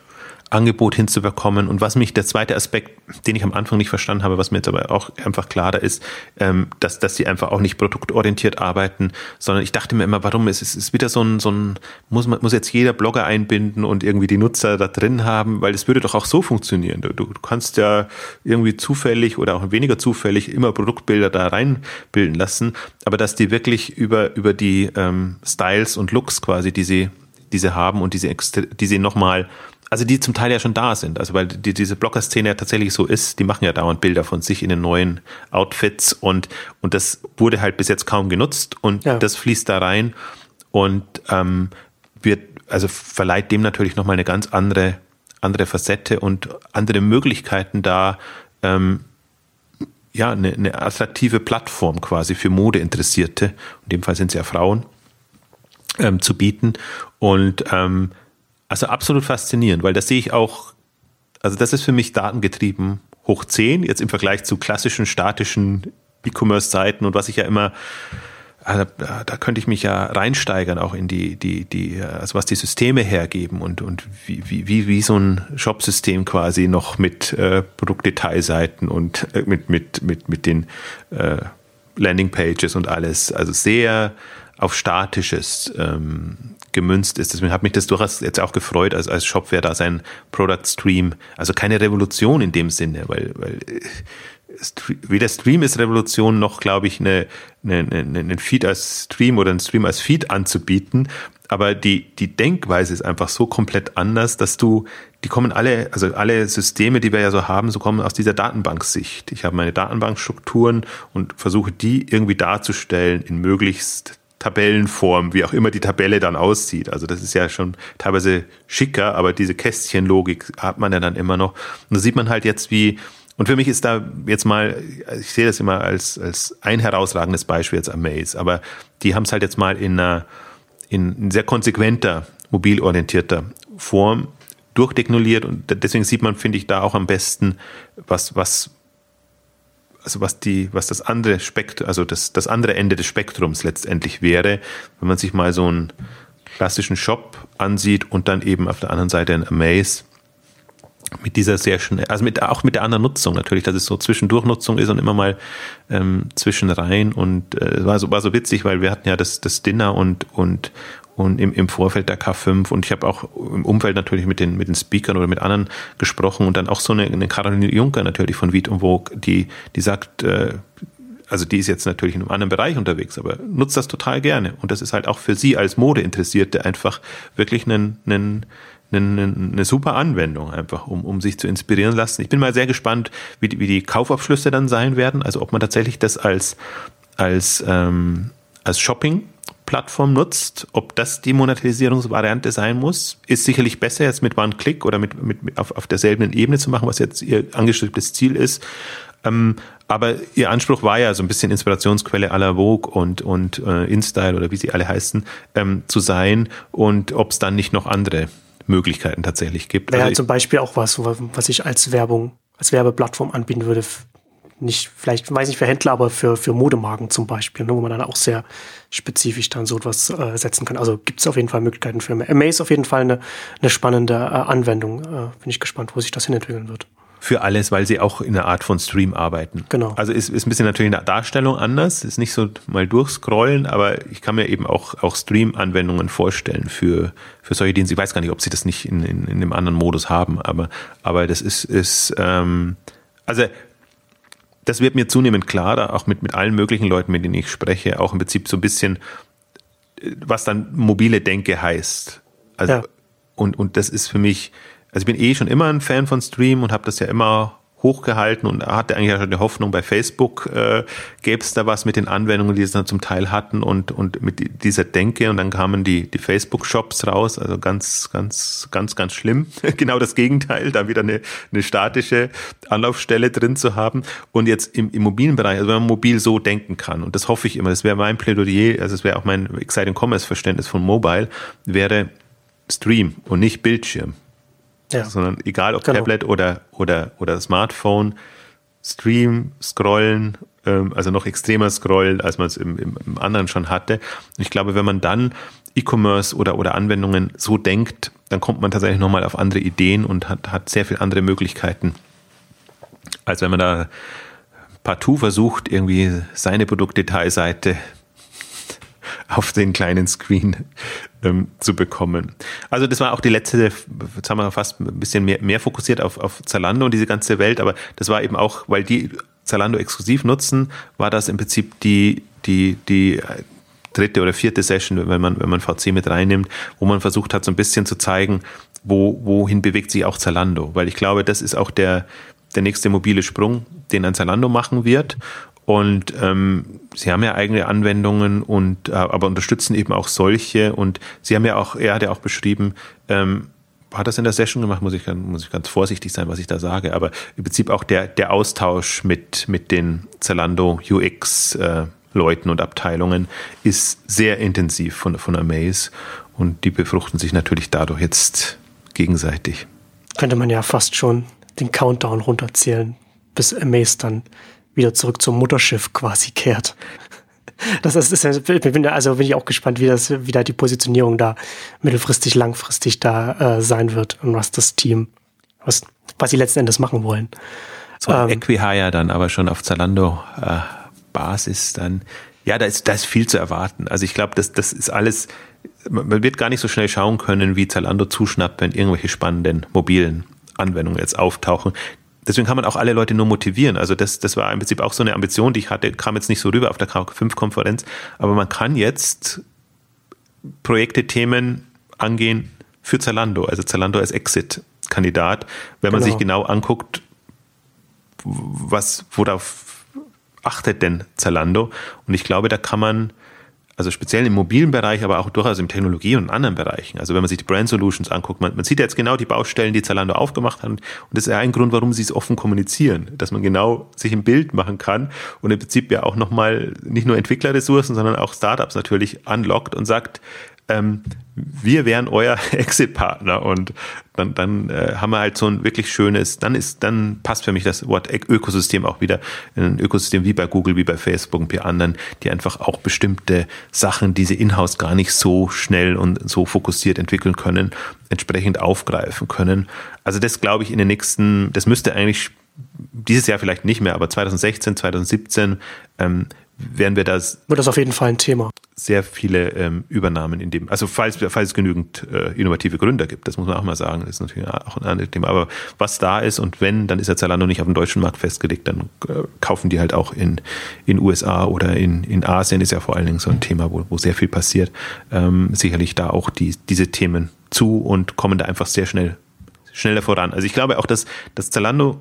Angebot hinzubekommen. Und was mich, der zweite Aspekt, den ich am Anfang nicht verstanden habe, was mir jetzt aber auch einfach klarer ist, ähm, dass, dass sie einfach auch nicht produktorientiert arbeiten, sondern ich dachte mir immer, warum ist es ist wieder so ein, so ein, muss man, muss jetzt jeder Blogger einbinden und irgendwie die Nutzer da drin haben, weil es würde doch auch so funktionieren. Du, du kannst ja irgendwie zufällig oder auch weniger zufällig immer Produktbilder da reinbilden lassen, aber dass die wirklich über, über die ähm, Styles und Looks quasi, die sie, die sie haben und die sie, die sie nochmal also die zum Teil ja schon da sind, also weil die, diese Blogger-Szene ja tatsächlich so ist, die machen ja dauernd Bilder von sich in den neuen Outfits und, und das wurde halt bis jetzt kaum genutzt und ja. das fließt da rein und ähm, wird, also verleiht dem natürlich nochmal eine ganz andere, andere Facette und andere Möglichkeiten da, ähm, ja, eine, eine attraktive Plattform quasi für Modeinteressierte, in dem Fall sind es ja Frauen, ähm, zu bieten. Und ähm, also absolut faszinierend, weil das sehe ich auch, also das ist für mich datengetrieben hoch 10, jetzt im Vergleich zu klassischen statischen E-Commerce-Seiten und was ich ja immer also da, da könnte ich mich ja reinsteigern, auch in die, die, die, also was die Systeme hergeben und, und wie, wie, wie so ein Shop-System quasi noch mit äh, Produktdetailseiten und äh, mit, mit, mit, mit den äh, Landingpages und alles. Also sehr auf Statisches ähm, gemünzt ist. Deswegen hat mich das durchaus jetzt auch gefreut, als, als Shopware da sein Product Stream, also keine Revolution in dem Sinne, weil, weil äh, weder Stream ist Revolution noch, glaube ich, eine, eine, eine, einen Feed als Stream oder einen Stream als Feed anzubieten. Aber die, die Denkweise ist einfach so komplett anders, dass du, die kommen alle, also alle Systeme, die wir ja so haben, so kommen aus dieser Datenbanksicht. Ich habe meine Datenbankstrukturen und versuche die irgendwie darzustellen in möglichst Tabellenform, wie auch immer die Tabelle dann aussieht. Also das ist ja schon teilweise schicker, aber diese Kästchenlogik hat man ja dann immer noch. Und da sieht man halt jetzt, wie und für mich ist da jetzt mal, ich sehe das immer als, als ein herausragendes Beispiel jetzt Amaze, aber die haben es halt jetzt mal in einer in sehr konsequenter, mobilorientierter Form durchdeknuliert und deswegen sieht man, finde ich, da auch am besten, was, was, also was die, was das andere Spektrum, also das, das andere Ende des Spektrums letztendlich wäre, wenn man sich mal so einen klassischen Shop ansieht und dann eben auf der anderen Seite ein Amaze mit dieser sehr schnell, also mit, auch mit der anderen Nutzung natürlich, dass es so Zwischendurchnutzung ist und immer mal ähm, zwischenrein und äh, war so war so witzig, weil wir hatten ja das das Dinner und und und im, im Vorfeld der K5 und ich habe auch im Umfeld natürlich mit den mit den Speakern oder mit anderen gesprochen und dann auch so eine, eine Caroline Juncker natürlich von Viet und Vogue, die die sagt äh, also die ist jetzt natürlich in einem anderen Bereich unterwegs, aber nutzt das total gerne. Und das ist halt auch für sie als Modeinteressierte einfach wirklich ein, ein, eine, eine super Anwendung einfach, um, um sich zu inspirieren lassen. Ich bin mal sehr gespannt, wie die, wie die Kaufabschlüsse dann sein werden. Also ob man tatsächlich das als, als, ähm, als Shopping Plattform nutzt, ob das die Monetarisierungsvariante sein muss, ist sicherlich besser jetzt mit One-Click oder mit, mit, mit auf, auf derselben Ebene zu machen, was jetzt ihr angestrebtes Ziel ist. Ähm, aber ihr Anspruch war ja so ein bisschen Inspirationsquelle à la Vogue und, und äh, InStyle oder wie sie alle heißen, ähm, zu sein und ob es dann nicht noch andere Möglichkeiten tatsächlich gibt. Wäre also zum Beispiel auch was, was ich als Werbung, als Werbeplattform anbieten würde. Nicht, vielleicht, weiß nicht für Händler, aber für, für Modemarken zum Beispiel, ne, wo man dann auch sehr spezifisch dann so etwas äh, setzen kann. Also gibt es auf jeden Fall Möglichkeiten für Amaze auf jeden Fall eine, eine spannende äh, Anwendung. Äh, Bin ich gespannt, wo sich das hinentwickeln wird für alles, weil sie auch in einer Art von Stream arbeiten. Genau. Also ist, ist ein bisschen natürlich in der Darstellung anders, ist nicht so mal durchscrollen, aber ich kann mir eben auch, auch Stream-Anwendungen vorstellen für, für solche Dienste. Ich weiß gar nicht, ob sie das nicht in, in, in dem anderen Modus haben, aber, aber das ist, ist ähm, also das wird mir zunehmend klarer, auch mit, mit allen möglichen Leuten, mit denen ich spreche, auch im Prinzip so ein bisschen, was dann mobile Denke heißt. Also, ja. und, und das ist für mich, also ich bin eh schon immer ein Fan von Stream und habe das ja immer hochgehalten und hatte eigentlich schon die Hoffnung, bei Facebook äh, gäbe es da was mit den Anwendungen, die es dann zum Teil hatten und, und mit dieser Denke. Und dann kamen die, die Facebook-Shops raus, also ganz, ganz, ganz, ganz schlimm. genau das Gegenteil, da wieder eine, eine statische Anlaufstelle drin zu haben. Und jetzt im Immobilienbereich, also wenn man mobil so denken kann und das hoffe ich immer, das wäre mein Plädoyer, also es wäre auch mein Exciting Commerce Verständnis von Mobile, wäre Stream und nicht Bildschirm ja. sondern egal ob genau. Tablet oder, oder, oder Smartphone, Stream, Scrollen, ähm, also noch extremer Scrollen, als man es im, im, im anderen schon hatte. ich glaube, wenn man dann E-Commerce oder, oder Anwendungen so denkt, dann kommt man tatsächlich nochmal auf andere Ideen und hat, hat sehr viel andere Möglichkeiten, als wenn man da partout versucht, irgendwie seine Produktdetailseite auf den kleinen Screen ähm, zu bekommen. Also das war auch die letzte, jetzt haben wir fast ein bisschen mehr, mehr fokussiert auf, auf Zalando und diese ganze Welt, aber das war eben auch, weil die Zalando exklusiv nutzen, war das im Prinzip die, die, die dritte oder vierte Session, wenn man, wenn man VC mit reinnimmt, wo man versucht hat, so ein bisschen zu zeigen, wo, wohin bewegt sich auch Zalando? Weil ich glaube, das ist auch der, der nächste mobile Sprung, den ein Zalando machen wird. Und ähm, sie haben ja eigene Anwendungen und äh, aber unterstützen eben auch solche. Und sie haben ja auch, er hat ja auch beschrieben, ähm, hat das in der Session gemacht, muss ich, muss ich ganz vorsichtig sein, was ich da sage, aber im Prinzip auch der, der Austausch mit, mit den Zalando UX äh, Leuten und Abteilungen ist sehr intensiv von, von Amaze und die befruchten sich natürlich dadurch jetzt gegenseitig. Könnte man ja fast schon den Countdown runterzählen, bis Amaze dann wieder zurück zum Mutterschiff quasi kehrt. Das ist, ist bin, also bin ich auch gespannt, wie das, wie da die Positionierung da mittelfristig, langfristig da äh, sein wird und was das Team, was, was sie letzten Endes machen wollen. So ein ähm, Equihire dann aber schon auf Zalando äh, Basis dann. Ja, da ist, da ist viel zu erwarten. Also ich glaube, das, das ist alles, man wird gar nicht so schnell schauen können, wie Zalando zuschnappt, wenn irgendwelche spannenden mobilen Anwendungen jetzt auftauchen. Deswegen kann man auch alle Leute nur motivieren. Also das, das war im Prinzip auch so eine Ambition, die ich hatte, kam jetzt nicht so rüber auf der K5-Konferenz, aber man kann jetzt Projekte, Themen angehen für Zalando, also Zalando als Exit-Kandidat, wenn man genau. sich genau anguckt, was, worauf achtet denn Zalando? Und ich glaube, da kann man also speziell im mobilen Bereich, aber auch durchaus im Technologie- und anderen Bereichen. Also wenn man sich die Brand Solutions anguckt, man, man sieht jetzt genau die Baustellen, die Zalando aufgemacht hat. Und das ist ja ein Grund, warum sie es offen kommunizieren, dass man genau sich ein Bild machen kann und im Prinzip ja auch nochmal nicht nur Entwicklerressourcen, sondern auch Startups natürlich unlockt und sagt, ähm, wir wären euer Exit-Partner und dann, dann äh, haben wir halt so ein wirklich schönes, dann ist, dann passt für mich das Wort Ökosystem auch wieder, ein Ökosystem wie bei Google, wie bei Facebook und bei anderen, die einfach auch bestimmte Sachen, die sie in-house gar nicht so schnell und so fokussiert entwickeln können, entsprechend aufgreifen können. Also das glaube ich in den nächsten, das müsste eigentlich dieses Jahr vielleicht nicht mehr, aber 2016, 2017 ähm, werden wir das. Wird das auf jeden Fall ein Thema. Sehr viele ähm, Übernahmen in dem, also falls, falls es genügend äh, innovative Gründer gibt, das muss man auch mal sagen, das ist natürlich auch ein anderes Thema. Aber was da ist und wenn, dann ist der Zalando nicht auf dem deutschen Markt festgelegt, dann äh, kaufen die halt auch in in USA oder in, in Asien ist ja vor allen Dingen so ein Thema, wo, wo sehr viel passiert. Ähm, sicherlich da auch die, diese Themen zu und kommen da einfach sehr schnell schneller voran. Also ich glaube auch, dass, dass Zalando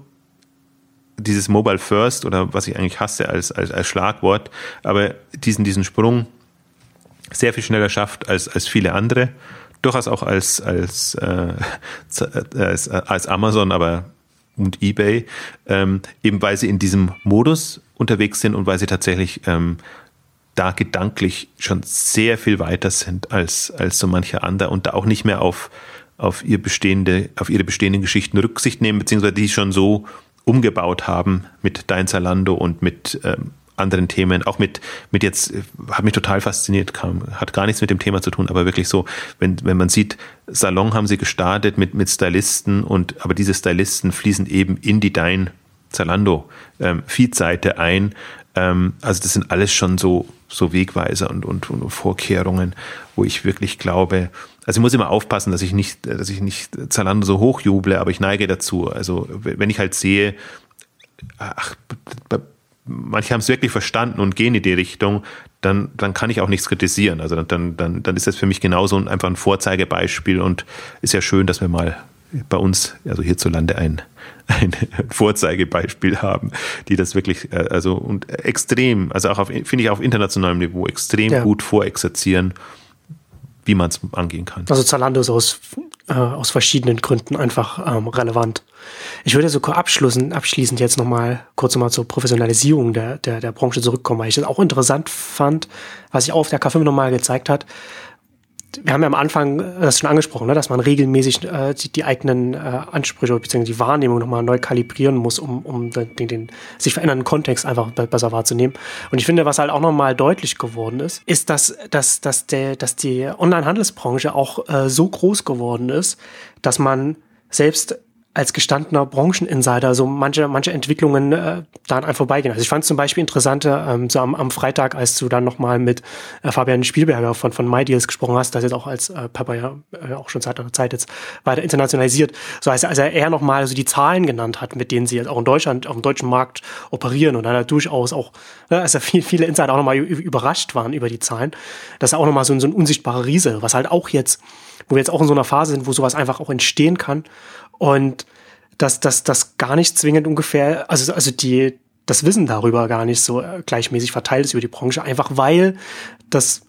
dieses Mobile First oder was ich eigentlich hasse als, als, als Schlagwort, aber diesen, diesen Sprung sehr viel schneller schafft als, als viele andere. Durchaus auch als, als, äh, als, als Amazon, aber und eBay, ähm, eben weil sie in diesem Modus unterwegs sind und weil sie tatsächlich ähm, da gedanklich schon sehr viel weiter sind als, als so mancher andere und da auch nicht mehr auf, auf, ihr bestehende, auf ihre bestehenden Geschichten Rücksicht nehmen, beziehungsweise die schon so umgebaut haben mit Dein Zalando und mit ähm, anderen Themen, auch mit, mit jetzt, hat mich total fasziniert, kam, hat gar nichts mit dem Thema zu tun, aber wirklich so, wenn, wenn man sieht, Salon haben sie gestartet mit, mit Stylisten und, aber diese Stylisten fließen eben in die Dein Zalando ähm, ein. Ähm, also das sind alles schon so, so Wegweiser und, und, und Vorkehrungen, wo ich wirklich glaube, also ich muss immer aufpassen, dass ich nicht, dass ich nicht Zalando so hochjuble, aber ich neige dazu. Also wenn ich halt sehe, ach, manche haben es wirklich verstanden und gehen in die Richtung, dann, dann kann ich auch nichts kritisieren. Also dann, dann, dann ist das für mich genauso einfach ein Vorzeigebeispiel und ist ja schön, dass wir mal bei uns, also hierzulande ein, ein Vorzeigebeispiel haben, die das wirklich, äh, also und extrem, also auch auf, finde ich auf internationalem Niveau extrem ja. gut vorexerzieren wie man es angehen kann. Also Zalando ist aus, äh, aus verschiedenen Gründen einfach ähm, relevant. Ich würde sogar abschließend, abschließend jetzt nochmal kurz nochmal zur Professionalisierung der, der, der Branche zurückkommen, weil ich das auch interessant fand, was sich auch auf der K5 nochmal gezeigt hat, wir haben ja am Anfang das schon angesprochen, ne, dass man regelmäßig äh, die, die eigenen äh, Ansprüche bzw. die Wahrnehmung nochmal neu kalibrieren muss, um, um den, den sich verändernden Kontext einfach besser wahrzunehmen. Und ich finde, was halt auch nochmal deutlich geworden ist, ist, dass, dass, dass, der, dass die Online-Handelsbranche auch äh, so groß geworden ist, dass man selbst als gestandener Brancheninsider so manche, manche Entwicklungen äh, da einfach vorbeigehen. Also ich fand zum Beispiel interessant, ähm, so am, am Freitag, als du dann nochmal mit äh, Fabian Spielberger von, von MyDeals gesprochen hast, das jetzt auch als äh, Papa ja äh, auch schon seit einer Zeit jetzt weiter internationalisiert, so als, als er eher nochmal so die Zahlen genannt hat, mit denen sie jetzt auch in Deutschland, auf dem deutschen Markt operieren und dann halt durchaus auch, ne, als er viel, viele Insider auch nochmal überrascht waren über die Zahlen, dass er auch nochmal so, so ein unsichtbarer Riese, was halt auch jetzt, wo wir jetzt auch in so einer Phase sind, wo sowas einfach auch entstehen kann und dass das gar nicht zwingend ungefähr, also, also die, das Wissen darüber gar nicht so äh, gleichmäßig verteilt ist über die Branche, einfach weil das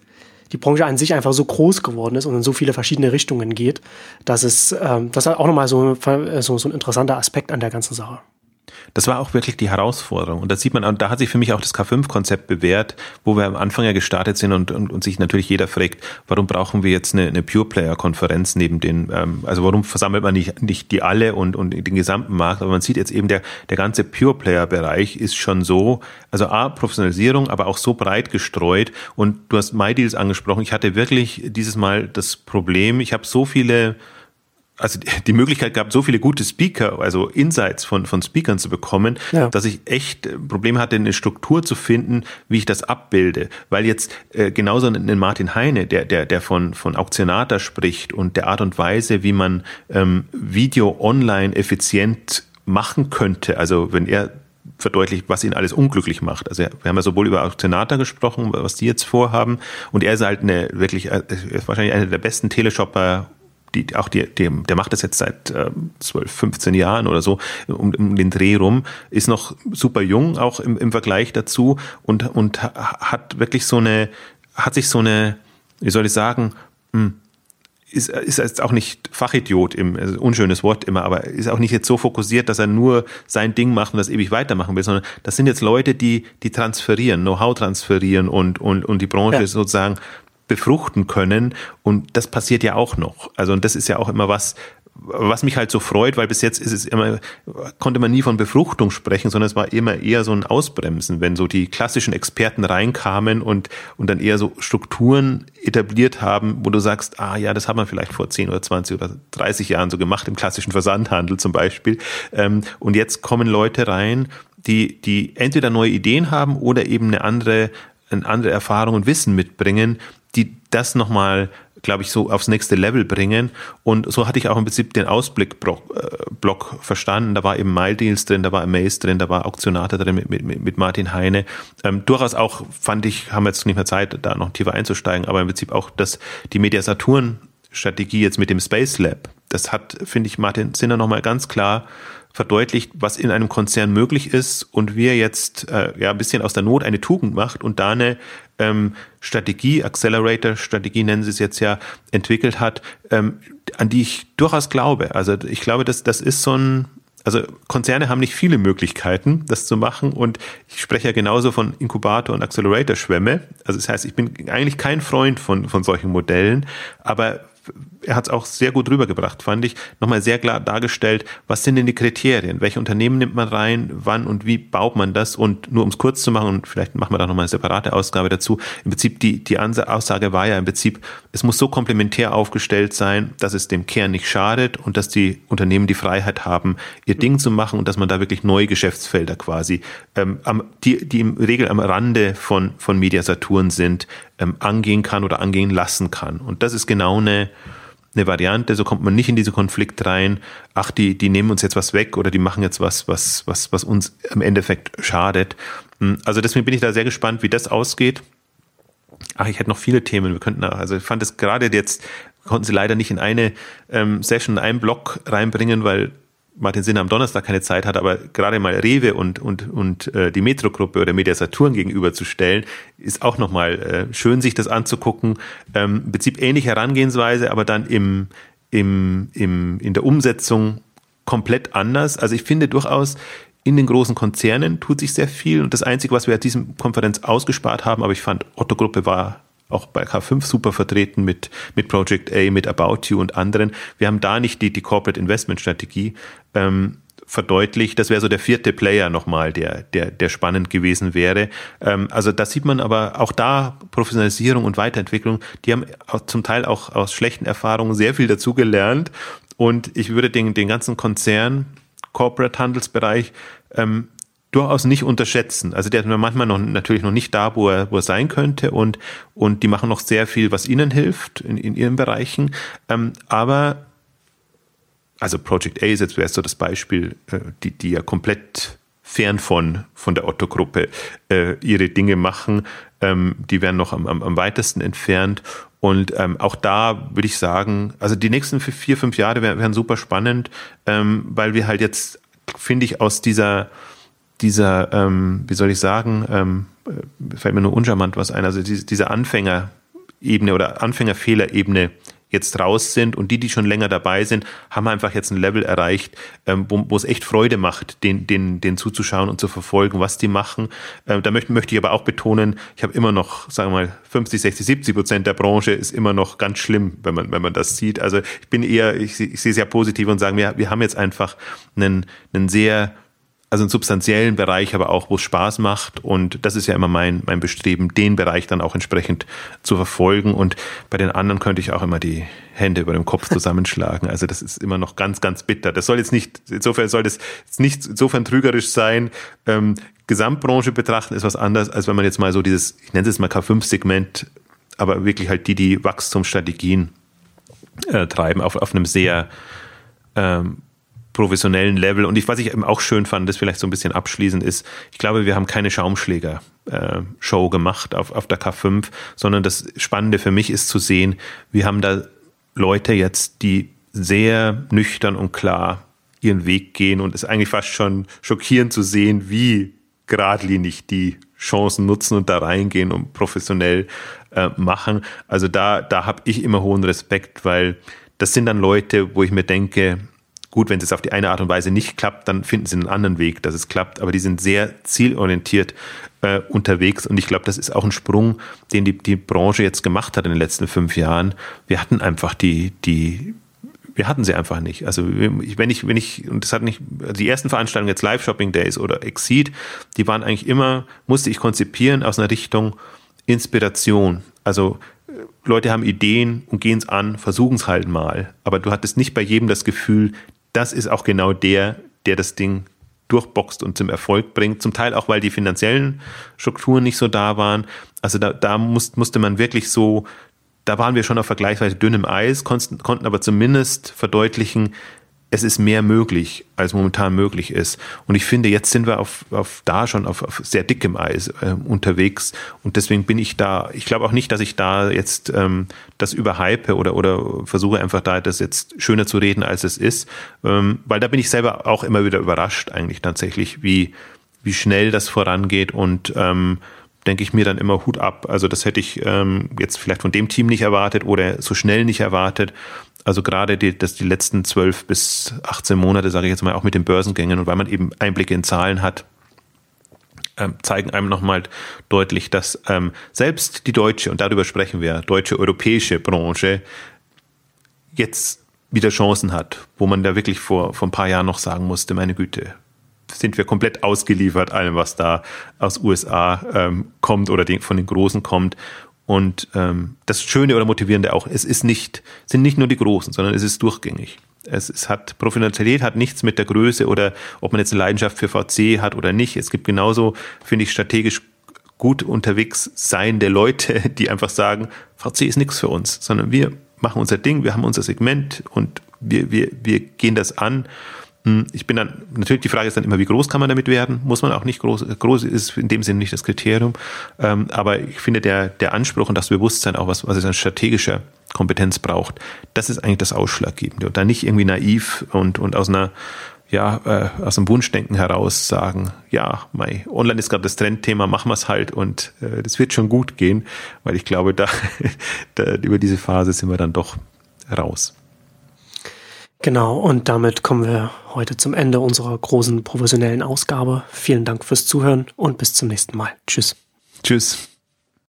die Branche an sich einfach so groß geworden ist und in so viele verschiedene Richtungen geht, dass es ähm, das ist auch nochmal so, so, so ein interessanter Aspekt an der ganzen Sache. Das war auch wirklich die Herausforderung. Und da sieht man, und da hat sich für mich auch das K5-Konzept bewährt, wo wir am Anfang ja gestartet sind und, und, und sich natürlich jeder fragt, warum brauchen wir jetzt eine, eine Pure-Player-Konferenz neben den, ähm, also warum versammelt man nicht, nicht die alle und, und den gesamten Markt? Aber man sieht jetzt eben, der, der ganze Pure-Player-Bereich ist schon so, also A, Professionalisierung, aber auch so breit gestreut. Und du hast MyDeals angesprochen. Ich hatte wirklich dieses Mal das Problem, ich habe so viele also die Möglichkeit gab, so viele gute Speaker, also Insights von, von Speakern zu bekommen, ja. dass ich echt äh, Probleme hatte, eine Struktur zu finden, wie ich das abbilde. Weil jetzt äh, genauso ein Martin Heine, der, der, der von, von Auktionator spricht und der Art und Weise, wie man ähm, Video online effizient machen könnte, also wenn er verdeutlicht, was ihn alles unglücklich macht. Also wir haben ja sowohl über Auktionator gesprochen, was die jetzt vorhaben, und er ist halt eine wirklich, äh, ist wahrscheinlich einer der besten Teleshopper die, auch die, die, der macht das jetzt seit äh, 12, 15 Jahren oder so um, um den Dreh rum, ist noch super jung, auch im, im Vergleich dazu und, und hat wirklich so eine, hat sich so eine, wie soll ich sagen, hm, ist, ist jetzt auch nicht Fachidiot im also unschönes Wort immer, aber ist auch nicht jetzt so fokussiert, dass er nur sein Ding macht und das ewig weitermachen will, sondern das sind jetzt Leute, die die transferieren, Know-how transferieren und und und die Branche ja. sozusagen befruchten können. Und das passiert ja auch noch. Also, und das ist ja auch immer was, was mich halt so freut, weil bis jetzt ist es immer, konnte man nie von Befruchtung sprechen, sondern es war immer eher so ein Ausbremsen, wenn so die klassischen Experten reinkamen und, und dann eher so Strukturen etabliert haben, wo du sagst, ah ja, das hat man vielleicht vor 10 oder 20 oder 30 Jahren so gemacht, im klassischen Versandhandel zum Beispiel. Ähm, und jetzt kommen Leute rein, die, die entweder neue Ideen haben oder eben eine andere, eine andere Erfahrung und Wissen mitbringen, die das nochmal, glaube ich, so aufs nächste Level bringen. Und so hatte ich auch im Prinzip den Ausblick-Block äh, verstanden. Da war eben MyDeals drin, da war Amaze drin, da war Auktionator drin mit, mit, mit Martin Heine. Ähm, durchaus auch, fand ich, haben wir jetzt nicht mehr Zeit, da noch tiefer einzusteigen, aber im Prinzip auch, dass die Media Saturn Strategie jetzt mit dem Space Lab, das hat, finde ich, Martin Sinner nochmal ganz klar verdeutlicht, was in einem Konzern möglich ist und wie er jetzt äh, ja ein bisschen aus der Not eine Tugend macht und da eine ähm, Strategie, Accelerator-Strategie nennen sie es jetzt ja, entwickelt hat, ähm, an die ich durchaus glaube. Also ich glaube, dass das ist so ein, also Konzerne haben nicht viele Möglichkeiten, das zu machen und ich spreche ja genauso von Inkubator- und Accelerator-Schwämme. Also das heißt, ich bin eigentlich kein Freund von, von solchen Modellen, aber er hat es auch sehr gut rübergebracht, fand ich, nochmal sehr klar dargestellt, was sind denn die Kriterien, welche Unternehmen nimmt man rein, wann und wie baut man das? Und nur um es kurz zu machen und vielleicht machen wir da nochmal eine separate Ausgabe dazu, im Prinzip die, die Aussage war ja im Prinzip, es muss so komplementär aufgestellt sein, dass es dem Kern nicht schadet und dass die Unternehmen die Freiheit haben, ihr Ding zu machen und dass man da wirklich neue Geschäftsfelder quasi, ähm, die, die im Regel am Rande von, von Media Saturn sind, ähm, angehen kann oder angehen lassen kann. Und das ist genau eine, eine Variante, so kommt man nicht in diese Konflikt rein, ach, die, die nehmen uns jetzt was weg oder die machen jetzt was, was, was, was uns im Endeffekt schadet. Hm, also deswegen bin ich da sehr gespannt, wie das ausgeht. Ach, ich hätte noch viele Themen. Wir könnten, also ich fand es gerade jetzt, konnten sie leider nicht in eine ähm, Session, in einen Block reinbringen, weil Martin Sinner am Donnerstag keine Zeit hat, aber gerade mal Rewe und, und, und äh, die Metro-Gruppe oder Media Saturn gegenüberzustellen, ist auch nochmal äh, schön, sich das anzugucken. Ähm, Im Prinzip ähnliche Herangehensweise, aber dann im, im, im, in der Umsetzung komplett anders. Also ich finde durchaus, in den großen Konzernen tut sich sehr viel und das Einzige, was wir at diesem Konferenz ausgespart haben, aber ich fand, Otto-Gruppe war auch bei K5 super vertreten mit, mit Project A, mit About You und anderen. Wir haben da nicht die, die Corporate Investment Strategie ähm, verdeutlicht. Das wäre so der vierte Player nochmal, der, der, der spannend gewesen wäre. Ähm, also da sieht man aber auch da Professionalisierung und Weiterentwicklung. Die haben zum Teil auch aus schlechten Erfahrungen sehr viel dazugelernt Und ich würde den, den ganzen Konzern, Corporate-Handelsbereich, ähm, durchaus nicht unterschätzen. Also der ist manchmal noch natürlich noch nicht da, wo er, wo er sein könnte und, und die machen noch sehr viel, was ihnen hilft in, in ihren Bereichen. Ähm, aber also Project A ist jetzt wäre so das Beispiel, äh, die, die ja komplett fern von, von der Otto-Gruppe äh, ihre Dinge machen. Ähm, die werden noch am, am, am weitesten entfernt. Und ähm, auch da würde ich sagen, also die nächsten vier, fünf Jahre wären, wären super spannend, ähm, weil wir halt jetzt, finde ich, aus dieser, dieser, ähm, wie soll ich sagen, ähm, äh, fällt mir nur uncharmant was ein, also diese, diese Anfängerebene oder Anfängerfehlerebene jetzt raus sind und die, die schon länger dabei sind, haben einfach jetzt ein Level erreicht, ähm, wo, es echt Freude macht, den, den, den zuzuschauen und zu verfolgen, was die machen. Ähm, da möchte, möchte ich aber auch betonen, ich habe immer noch, sagen wir mal, 50, 60, 70 Prozent der Branche ist immer noch ganz schlimm, wenn man, wenn man das sieht. Also ich bin eher, ich, ich sehe sehr positiv und sagen, wir, wir haben jetzt einfach einen, einen sehr also einen substanziellen Bereich, aber auch, wo es Spaß macht. Und das ist ja immer mein, mein Bestreben, den Bereich dann auch entsprechend zu verfolgen. Und bei den anderen könnte ich auch immer die Hände über dem Kopf zusammenschlagen. Also das ist immer noch ganz, ganz bitter. Das soll jetzt nicht, insofern soll das jetzt nicht insofern trügerisch sein. Ähm, Gesamtbranche betrachten ist was anderes, als wenn man jetzt mal so dieses, ich nenne es jetzt mal K5-Segment, aber wirklich halt die, die Wachstumsstrategien äh, treiben auf, auf einem sehr ähm, professionellen Level. Und ich, was ich eben auch schön fand, das vielleicht so ein bisschen abschließend ist, ich glaube, wir haben keine Schaumschläger-Show gemacht auf, auf der K5, sondern das Spannende für mich ist zu sehen, wir haben da Leute jetzt, die sehr nüchtern und klar ihren Weg gehen und es ist eigentlich fast schon schockierend zu sehen, wie geradlinig die Chancen nutzen und da reingehen und professionell äh, machen. Also da, da habe ich immer hohen Respekt, weil das sind dann Leute, wo ich mir denke, Gut, wenn es auf die eine Art und Weise nicht klappt, dann finden sie einen anderen Weg, dass es klappt. Aber die sind sehr zielorientiert äh, unterwegs. Und ich glaube, das ist auch ein Sprung, den die, die Branche jetzt gemacht hat in den letzten fünf Jahren. Wir hatten einfach die, die, wir hatten sie einfach nicht. Also wenn ich, wenn ich, und das hat nicht, die ersten Veranstaltungen jetzt Live Shopping Days oder Exceed, die waren eigentlich immer, musste ich konzipieren aus einer Richtung Inspiration. Also äh, Leute haben Ideen und gehen es an, versuchen es halt mal. Aber du hattest nicht bei jedem das Gefühl, das ist auch genau der, der das Ding durchboxt und zum Erfolg bringt. Zum Teil auch, weil die finanziellen Strukturen nicht so da waren. Also da, da muss, musste man wirklich so, da waren wir schon auf vergleichsweise dünnem Eis, konnten, konnten aber zumindest verdeutlichen, es ist mehr möglich, als momentan möglich ist. Und ich finde, jetzt sind wir auf, auf da schon auf, auf sehr dickem Eis äh, unterwegs. Und deswegen bin ich da, ich glaube auch nicht, dass ich da jetzt ähm, das überhype oder, oder versuche einfach da das jetzt schöner zu reden, als es ist. Ähm, weil da bin ich selber auch immer wieder überrascht, eigentlich tatsächlich, wie, wie schnell das vorangeht und ähm, denke ich mir dann immer Hut ab. Also das hätte ich ähm, jetzt vielleicht von dem Team nicht erwartet oder so schnell nicht erwartet. Also gerade die, dass die letzten zwölf bis 18 Monate, sage ich jetzt mal, auch mit den Börsengängen und weil man eben Einblicke in Zahlen hat, ähm, zeigen einem nochmal deutlich, dass ähm, selbst die deutsche, und darüber sprechen wir, deutsche europäische Branche jetzt wieder Chancen hat, wo man da wirklich vor, vor ein paar Jahren noch sagen musste, meine Güte, sind wir komplett ausgeliefert allem, was da aus USA ähm, kommt oder den, von den Großen kommt. Und ähm, das Schöne oder Motivierende auch, es ist nicht, sind nicht nur die Großen, sondern es ist durchgängig. Es, es hat Professionalität hat nichts mit der Größe oder ob man jetzt eine Leidenschaft für VC hat oder nicht. Es gibt genauso, finde ich, strategisch gut unterwegs seiende Leute, die einfach sagen, VC ist nichts für uns, sondern wir machen unser Ding, wir haben unser Segment und wir, wir, wir gehen das an ich bin dann, natürlich die Frage ist dann immer, wie groß kann man damit werden? Muss man auch nicht groß, groß ist in dem Sinne nicht das Kriterium. Ähm, aber ich finde, der, der Anspruch und das Bewusstsein auch, was, was es an strategischer Kompetenz braucht, das ist eigentlich das Ausschlaggebende. Und da nicht irgendwie naiv und, und aus einer, ja, äh, aus dem Wunschdenken heraus sagen, ja, mei, online ist gerade das Trendthema, machen wir es halt und äh, das wird schon gut gehen, weil ich glaube, da, da über diese Phase sind wir dann doch raus. Genau, und damit kommen wir heute zum Ende unserer großen professionellen Ausgabe. Vielen Dank fürs Zuhören und bis zum nächsten Mal. Tschüss. Tschüss.